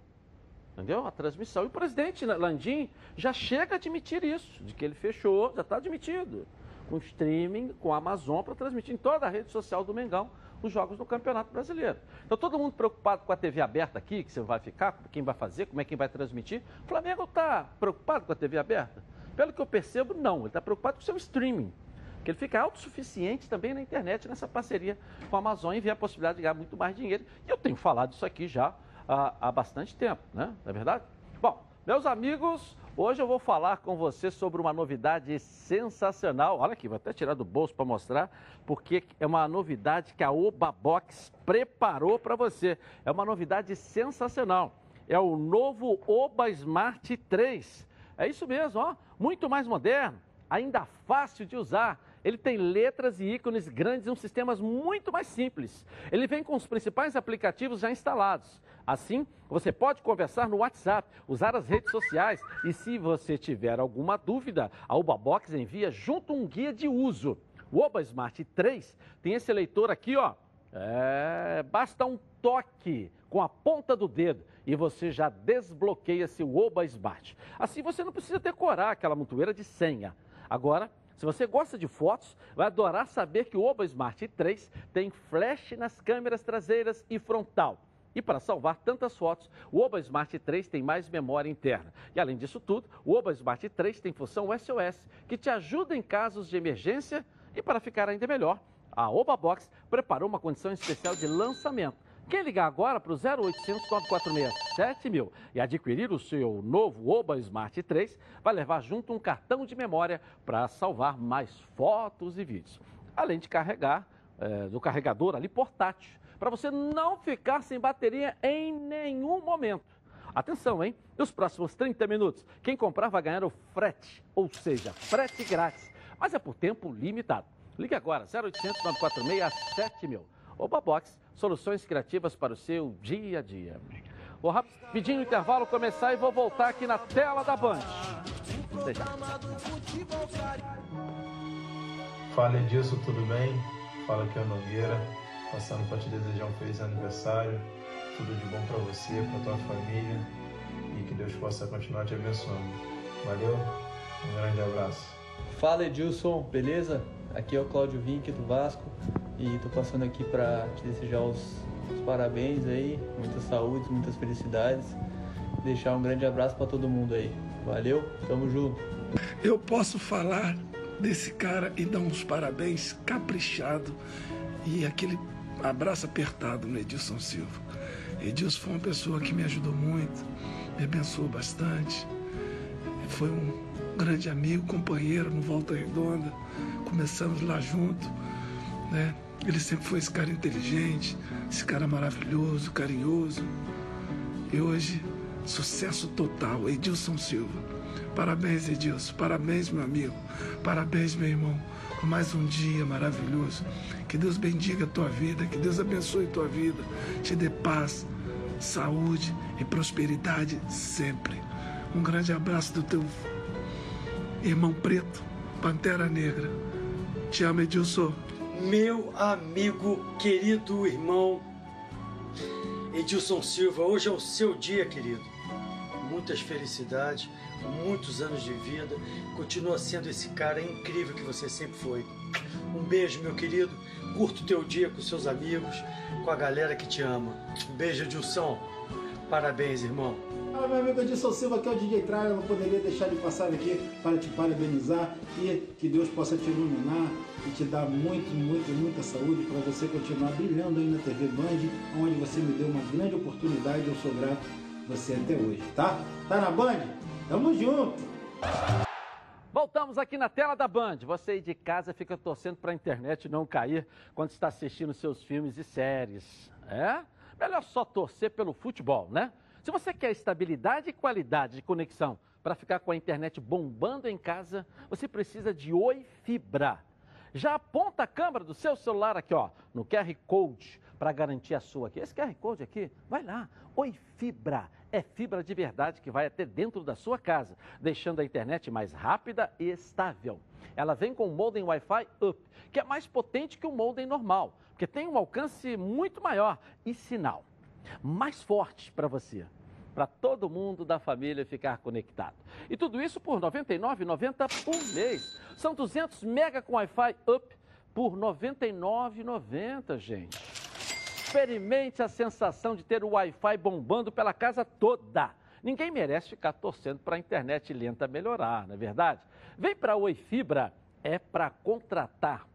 S1: Entendeu? A transmissão. E o presidente Landim já chega a admitir isso, de que ele fechou, já está admitido. Um streaming com a Amazon para transmitir em toda a rede social do Mengão os jogos do Campeonato Brasileiro. Então todo mundo preocupado com a TV aberta aqui, que você vai ficar, quem vai fazer, como é que vai transmitir. O Flamengo está preocupado com a TV aberta? Pelo que eu percebo, não. Ele está preocupado com o seu streaming. Que ele fica autossuficiente também na internet, nessa parceria com a Amazon e vê a possibilidade de ganhar muito mais dinheiro. E eu tenho falado isso aqui já há, há bastante tempo, né? Não é verdade? Bom, meus amigos, hoje eu vou falar com você sobre uma novidade sensacional. Olha aqui, vou até tirar do bolso para mostrar, porque é uma novidade que a Oba Box preparou para você. É uma novidade sensacional. É o novo Oba Smart 3. É isso mesmo, ó. Muito mais moderno, ainda fácil de usar. Ele tem letras e ícones grandes e um sistema muito mais simples. Ele vem com os principais aplicativos já instalados. Assim, você pode conversar no WhatsApp, usar as redes sociais e se você tiver alguma dúvida, a Ubabox envia junto um guia de uso. O Oba Smart 3 tem esse leitor aqui, ó. É, basta um toque com a ponta do dedo e você já desbloqueia seu Oba Smart. Assim você não precisa decorar aquela montoeira de senha. Agora, se você gosta de fotos, vai adorar saber que o Oba Smart 3 tem flash nas câmeras traseiras e frontal. E para salvar tantas fotos, o Oba Smart 3 tem mais memória interna. E além disso tudo, o Oba Smart 3 tem função SOS, que te ajuda em casos de emergência. E para ficar ainda melhor, a Oba Box preparou uma condição especial de lançamento. Quem ligar agora para o 0800 946 7000 e adquirir o seu novo Oba Smart 3, vai levar junto um cartão de memória para salvar mais fotos e vídeos. Além de carregar eh, do carregador ali portátil, para você não ficar sem bateria em nenhum momento. Atenção, hein? Nos próximos 30 minutos, quem comprar vai ganhar o frete, ou seja, frete grátis. Mas é por tempo limitado. Ligue agora, 0800 946 7000. Oba Box, soluções criativas para o seu dia a dia. Vou rapidinho o intervalo começar e vou voltar aqui na tela da Band. Já.
S11: Fala Edilson, tudo bem? Fala aqui é o Nogueira, passando para te desejar um feliz aniversário, tudo de bom para você, para tua família e que Deus possa continuar te abençoando. Valeu, um grande abraço.
S43: Fala Edilson, beleza? Aqui é o Cláudio Vinck do Vasco e tô passando aqui para te desejar os, os parabéns aí, muita saúde, muitas felicidades. Deixar um grande abraço para todo mundo aí. Valeu, tamo junto.
S44: Eu posso falar desse cara e dar uns parabéns caprichado e aquele abraço apertado no Edilson Silva. Edilson foi uma pessoa que me ajudou muito, me abençoou bastante. Foi um grande amigo, companheiro no Volta Redonda. Começamos lá junto, né? Ele sempre foi esse cara inteligente, esse cara maravilhoso, carinhoso. E hoje, sucesso total, Edilson Silva. Parabéns, Edilson. Parabéns, meu amigo. Parabéns, meu irmão, por mais um dia maravilhoso. Que Deus bendiga a tua vida, que Deus abençoe a tua vida, te dê paz, saúde e prosperidade sempre. Um grande abraço do teu irmão preto, Pantera Negra. Te amo, Edilson.
S45: Meu amigo, querido irmão Edilson Silva, hoje é o seu dia, querido. Muitas felicidades, muitos anos de vida. Continua sendo esse cara incrível que você sempre foi. Um beijo, meu querido. Curta o teu dia com seus amigos, com a galera que te ama. Um beijo, Edilson. Parabéns, irmão.
S46: Ah, meu amigo Edilson Silva, que é o DJ Tralha, não poderia deixar de passar aqui para te parabenizar e que Deus possa te iluminar e te dar muito, muito, muita saúde para você continuar brilhando aí na TV Band, onde você me deu uma grande oportunidade, eu sou grato a você até hoje, tá? Tá na Band? Tamo junto!
S1: Voltamos aqui na tela da Band. Você aí de casa fica torcendo para a internet não cair quando está assistindo seus filmes e séries. É? Melhor só torcer pelo futebol, né? Se você quer estabilidade e qualidade de conexão para ficar com a internet bombando em casa, você precisa de Oi Fibra. Já aponta a câmera do seu celular aqui, ó, no QR Code para garantir a sua aqui. Esse QR Code aqui, vai lá. Oi Fibra. É fibra de verdade que vai até dentro da sua casa, deixando a internet mais rápida e estável. Ela vem com o modem Wi-Fi Up, que é mais potente que o modem normal, porque tem um alcance muito maior e sinal mais forte para você, para todo mundo da família ficar conectado. E tudo isso por R$ 99,90 por mês. São 200 mega com Wi-Fi up por R$ 99,90, gente. Experimente a sensação de ter o Wi-Fi bombando pela casa toda. Ninguém merece ficar torcendo para a internet lenta melhorar, não é verdade? Vem para a Oi Fibra, é para contratar.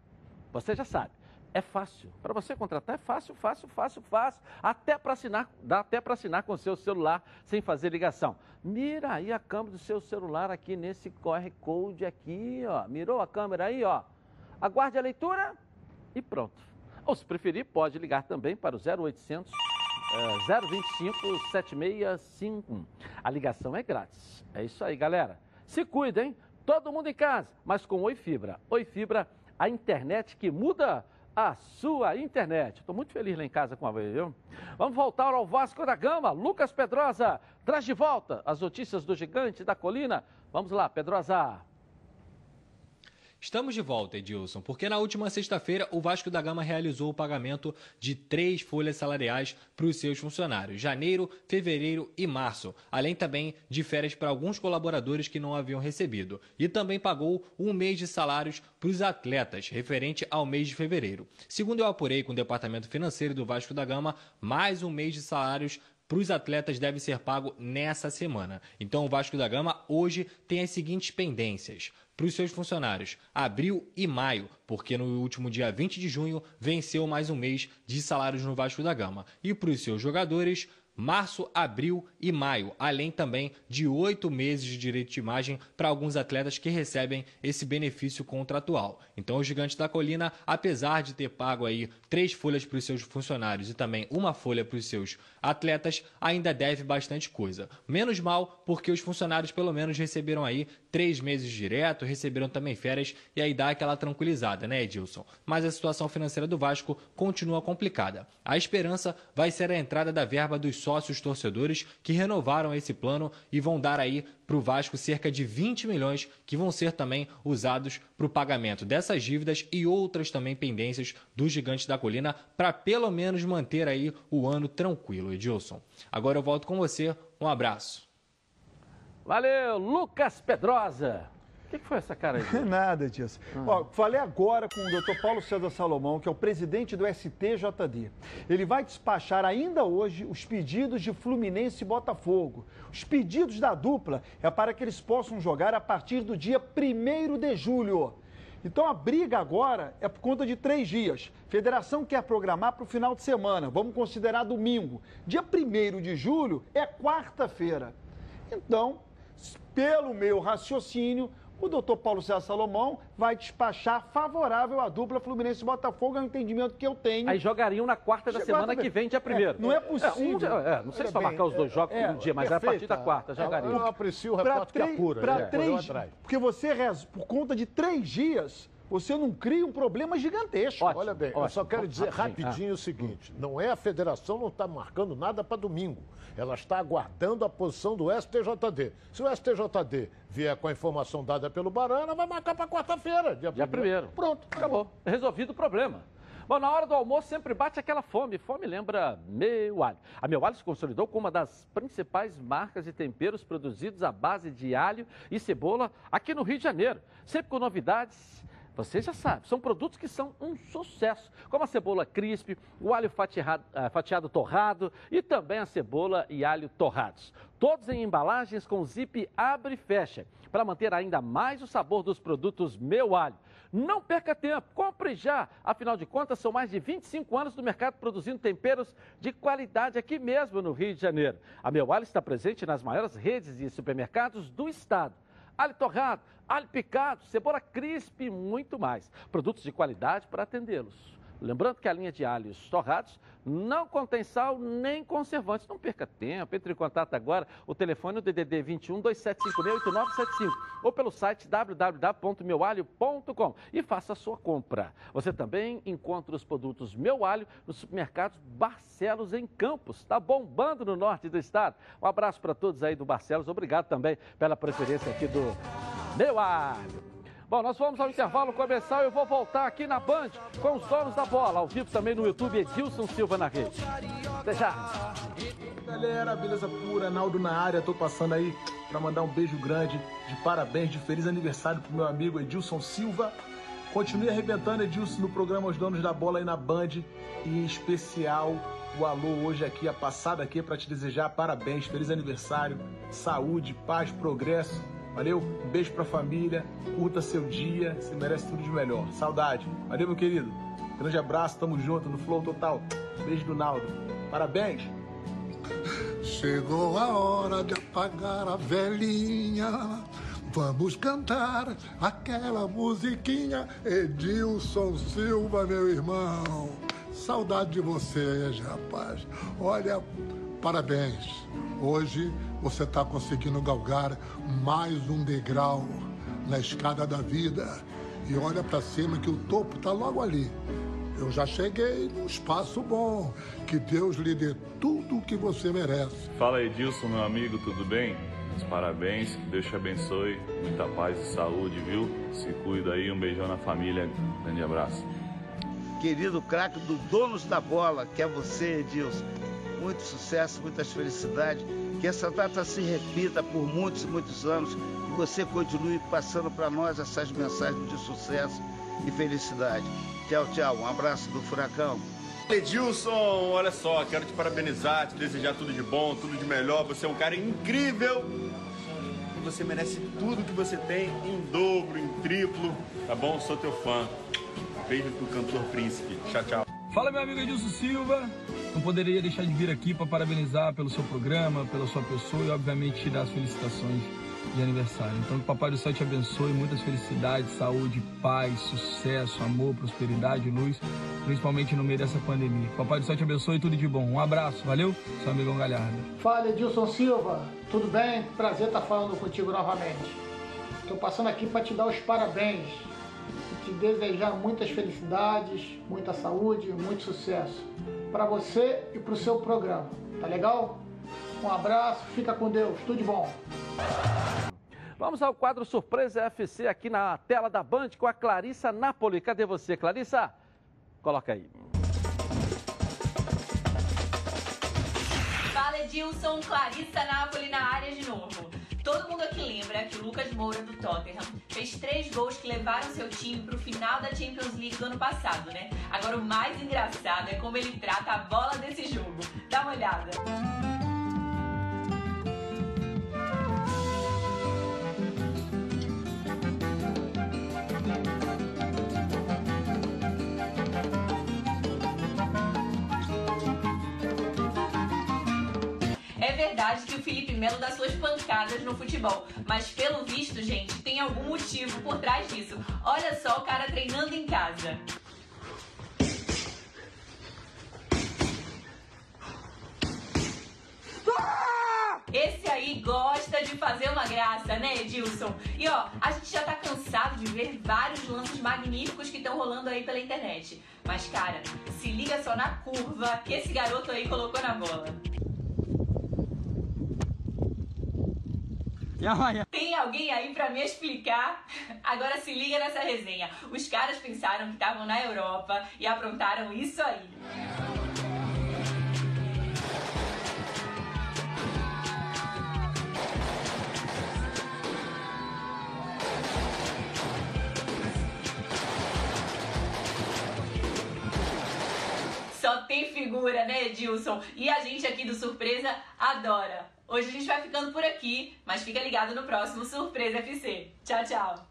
S1: Você já sabe é fácil. Para você contratar é fácil, fácil, fácil, fácil. Até para assinar, dá até para assinar com o seu celular sem fazer ligação. Mira aí a câmera do seu celular aqui nesse QR Code aqui, ó. Mirou a câmera aí, ó. Aguarde a leitura e pronto. Ou se preferir, pode ligar também para o 0800 é, 025 7651. A ligação é grátis. É isso aí, galera. Se cuida, hein? Todo mundo em casa, mas com Oi Fibra. Oi Fibra, a internet que muda a sua internet. Estou muito feliz lá em casa com a vez, viu? Vamos voltar ao Vasco da Gama. Lucas Pedrosa traz de volta as notícias do gigante da colina. Vamos lá, Pedrosa.
S26: Estamos de volta, Edilson, porque na última sexta-feira o Vasco da Gama realizou o pagamento de três folhas salariais para os seus funcionários, janeiro, fevereiro e março, além também de férias para alguns colaboradores que não haviam recebido. E também pagou um mês de salários para os atletas, referente ao mês de fevereiro. Segundo eu apurei com o departamento financeiro do Vasco da Gama, mais um mês de salários para os atletas deve ser pago nessa semana. Então o Vasco da Gama hoje tem as seguintes pendências para os seus funcionários, abril e maio, porque no último dia 20 de junho venceu mais um mês de salários no Vasco da Gama. E para os seus jogadores, março, abril e maio, além também de oito meses de direito de imagem para alguns atletas que recebem esse benefício contratual. Então, o Gigante da Colina, apesar de ter pago aí três folhas para os seus funcionários e também uma folha para os seus atletas, ainda deve bastante coisa. Menos mal, porque os funcionários pelo menos receberam aí três meses direto, receberam também férias e aí dá aquela tranquilizada, né, Edilson? Mas a situação financeira do Vasco continua complicada. A esperança vai ser a entrada da verba dos sócios torcedores que renovaram esse plano e vão dar aí para o Vasco cerca de 20 milhões que vão ser também usados para o pagamento dessas dívidas e outras também pendências dos gigantes da colina para pelo menos manter aí o ano tranquilo, Edilson. Agora eu volto com você. Um abraço.
S1: Valeu, Lucas Pedrosa. O que, que, foi essa cara aí?
S20: Nada disso. Ah. Ó, falei agora com o Dr. Paulo César Salomão, que é o presidente do STJD. Ele vai despachar ainda hoje os pedidos de Fluminense e Botafogo. Os pedidos da dupla é para que eles possam jogar a partir do dia 1 de julho. Então a briga agora é por conta de três dias. Federação quer programar para o final de semana, vamos considerar domingo. Dia 1 de julho é quarta-feira. Então, pelo meu raciocínio, o doutor Paulo César Salomão vai despachar favorável à dupla Fluminense Botafogo, é o entendimento que eu tenho.
S1: Aí jogariam na quarta da semana que vem, dia primeiro.
S20: É, não é possível.
S1: É, um, não sei se vai marcar os dois jogos é, no dia, mas é a partir da quarta, jogariam.
S21: Eu aprecio o repórter que apura.
S20: Pra três, porque você, por conta de três dias, você não cria um problema gigantesco.
S21: Olha bem, eu só quero dizer rapidinho o seguinte: não é a federação não está marcando nada para domingo. Ela está aguardando a posição do STJD. Se o STJD vier com a informação dada pelo Barana, vai marcar para quarta-feira, dia,
S1: primeiro.
S21: Pronto,
S1: Acabou. Resolvido o problema. Bom, na hora do almoço sempre bate aquela fome. Fome lembra Meu Alho. A Meu Alho se consolidou como uma das principais marcas de temperos produzidos à base de alho e cebola aqui no Rio de Janeiro. Sempre com novidades. Você já sabe, são produtos que são um sucesso, como a cebola crisp, o alho fatiado, ah, fatiado torrado e também a cebola e alho torrados. Todos em embalagens com zip abre e fecha, para manter ainda mais o sabor dos produtos Meu Alho. Não perca tempo, compre já. Afinal de contas, são mais de 25 anos no mercado produzindo temperos de qualidade aqui mesmo no Rio de Janeiro. A Meu Alho está presente nas maiores redes de supermercados do estado. Alho torrado, alho picado, cebola crisp e muito mais. Produtos de qualidade para atendê-los. Lembrando que a linha de alhos torrados não contém sal nem conservantes. Não perca tempo, entre em contato agora. O telefone é o DDD 21 2756 ou pelo site www.meualho.com e faça a sua compra. Você também encontra os produtos Meu Alho nos supermercados Barcelos em Campos. Está bombando no norte do estado. Um abraço para todos aí do Barcelos. Obrigado também pela preferência aqui do Meu Alho. Bom, nós vamos ao intervalo comercial e eu vou voltar aqui na Band com os donos da bola, ao vivo também no YouTube, Edilson Silva na rede. Até já!
S47: Galera, beleza pura, Naldo na área, tô passando aí para mandar um beijo grande de parabéns, de feliz aniversário pro meu amigo Edilson Silva. Continue arrebentando, Edilson, no programa Os Donos da Bola aí na Band e em especial o alô hoje aqui, a passada aqui para te desejar parabéns, feliz aniversário, saúde, paz, progresso. Valeu? Um beijo pra família, curta seu dia, você merece tudo de melhor. Saudade. Valeu, meu querido. Grande abraço, tamo junto no Flow Total. Beijo do Naldo. Parabéns.
S48: Chegou a hora de apagar a velhinha. Vamos cantar aquela musiquinha. Edilson Silva, meu irmão. Saudade de você, rapaz. Olha, parabéns. Hoje você está conseguindo galgar mais um degrau na escada da vida. E olha para cima que o topo está logo ali. Eu já cheguei num espaço bom. Que Deus lhe dê tudo o que você merece.
S49: Fala Edilson, meu amigo, tudo bem? Os parabéns, que Deus te abençoe, muita paz e saúde, viu? Se cuida aí, um beijão na família, grande abraço.
S50: Querido craque do Donos da Bola, que é você, Edilson. Muito sucesso, muitas felicidades. Que essa data se repita por muitos e muitos anos. Que você continue passando para nós essas mensagens de sucesso e felicidade. Tchau, tchau. Um abraço do Furacão.
S51: Edilson, olha só, quero te parabenizar, te desejar tudo de bom, tudo de melhor. Você é um cara incrível e você merece tudo que você tem em dobro, em triplo, tá bom? Sou teu fã. Beijo pro cantor príncipe. Tchau, tchau.
S52: Fala, meu amigo Edilson Silva. Não poderia deixar de vir aqui para parabenizar pelo seu programa, pela sua pessoa e, obviamente, te dar as felicitações de aniversário. Então, que o Papai do Céu te abençoe, muitas felicidades, saúde, paz, sucesso, amor, prosperidade, luz, principalmente no meio dessa pandemia. Que o Papai do Céu te abençoe tudo de bom. Um abraço, valeu? Seu amigão Galhardo.
S53: Fala, Edilson Silva. Tudo bem? Prazer estar falando contigo novamente. Estou passando aqui para te dar os parabéns te desejar muitas felicidades, muita saúde, muito sucesso para você e para o seu programa. Tá legal? Um abraço, fica com Deus, tudo de bom.
S1: Vamos ao quadro Surpresa FC aqui na tela da Band com a Clarissa Napoli. Cadê você, Clarissa? Coloca aí.
S54: Fala Edilson, Clarissa Napoli na área de novo. Todo mundo aqui lembra que o Lucas Moura do Tottenham fez três gols que levaram seu time para o final da Champions League do ano passado, né? Agora o mais engraçado é como ele trata a bola desse jogo. Dá uma olhada. É verdade que o Felipe Melo dá suas pancadas no futebol, mas pelo visto, gente, tem algum motivo por trás disso. Olha só o cara treinando em casa. Esse aí gosta de fazer uma graça, né, Edilson? E ó, a gente já tá cansado de ver vários lances magníficos que estão rolando aí pela internet. Mas, cara, se liga só na curva que esse garoto aí colocou na bola. Tem alguém aí pra me explicar? Agora se liga nessa resenha. Os caras pensaram que estavam na Europa e aprontaram isso aí. Só tem figura, né, Edilson? E a gente aqui do Surpresa adora. Hoje a gente vai ficando por aqui, mas fica ligado no próximo Surpresa FC. Tchau, tchau.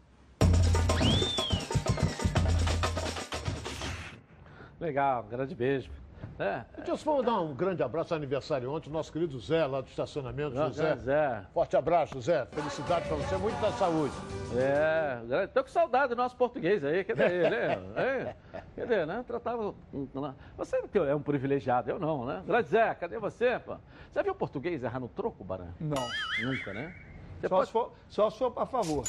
S1: Legal, um grande beijo. É.
S21: Edilson, vamos dar um grande abraço aniversário ontem, nosso querido Zé, lá do estacionamento.
S1: Grande
S21: José.
S1: Zé.
S21: Forte abraço, Zé. Felicidade pra você, muita saúde.
S1: É, tô com saudade do nosso português aí, cadê ele? É, cadê, né? Tratava. Você é um privilegiado, eu não, né? Grande Zé, cadê você, pô? Você viu o português errar no troco, Baran?
S20: Não.
S1: Nunca, né? Você
S20: Só,
S1: pode-
S20: se for, só se for a favor.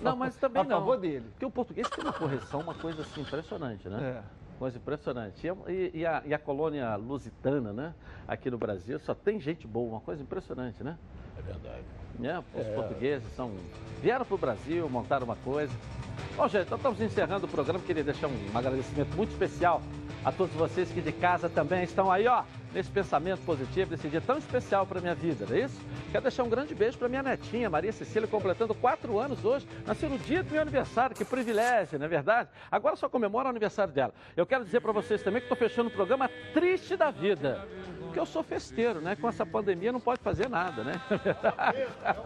S1: Não, mas também
S20: a
S1: não.
S20: favor dele.
S1: Porque o português tem uma correção, uma coisa assim impressionante, né?
S20: É.
S1: Coisa impressionante. E, a- e- e a, e a colônia lusitana, né? Aqui no Brasil, só tem gente boa, uma coisa impressionante, né?
S21: É verdade.
S1: né? Os
S21: É.
S1: portugueses são, vieram para o Brasil, montaram uma coisa. Bom, gente, então estamos encerrando o programa. Queria deixar um agradecimento muito especial a todos vocês que de casa também estão aí, ó, nesse pensamento positivo, nesse dia tão especial para minha vida, não é isso? Quero deixar um grande beijo para minha netinha, Maria Cecília, completando quatro anos hoje. Nasceu no dia do meu aniversário, que privilégio, não é verdade? Agora só comemora o aniversário dela. Eu quero dizer para vocês também que estou fechando o programa triste da vida. Porque eu sou festeiro, né? Com essa pandemia não pode fazer nada, né?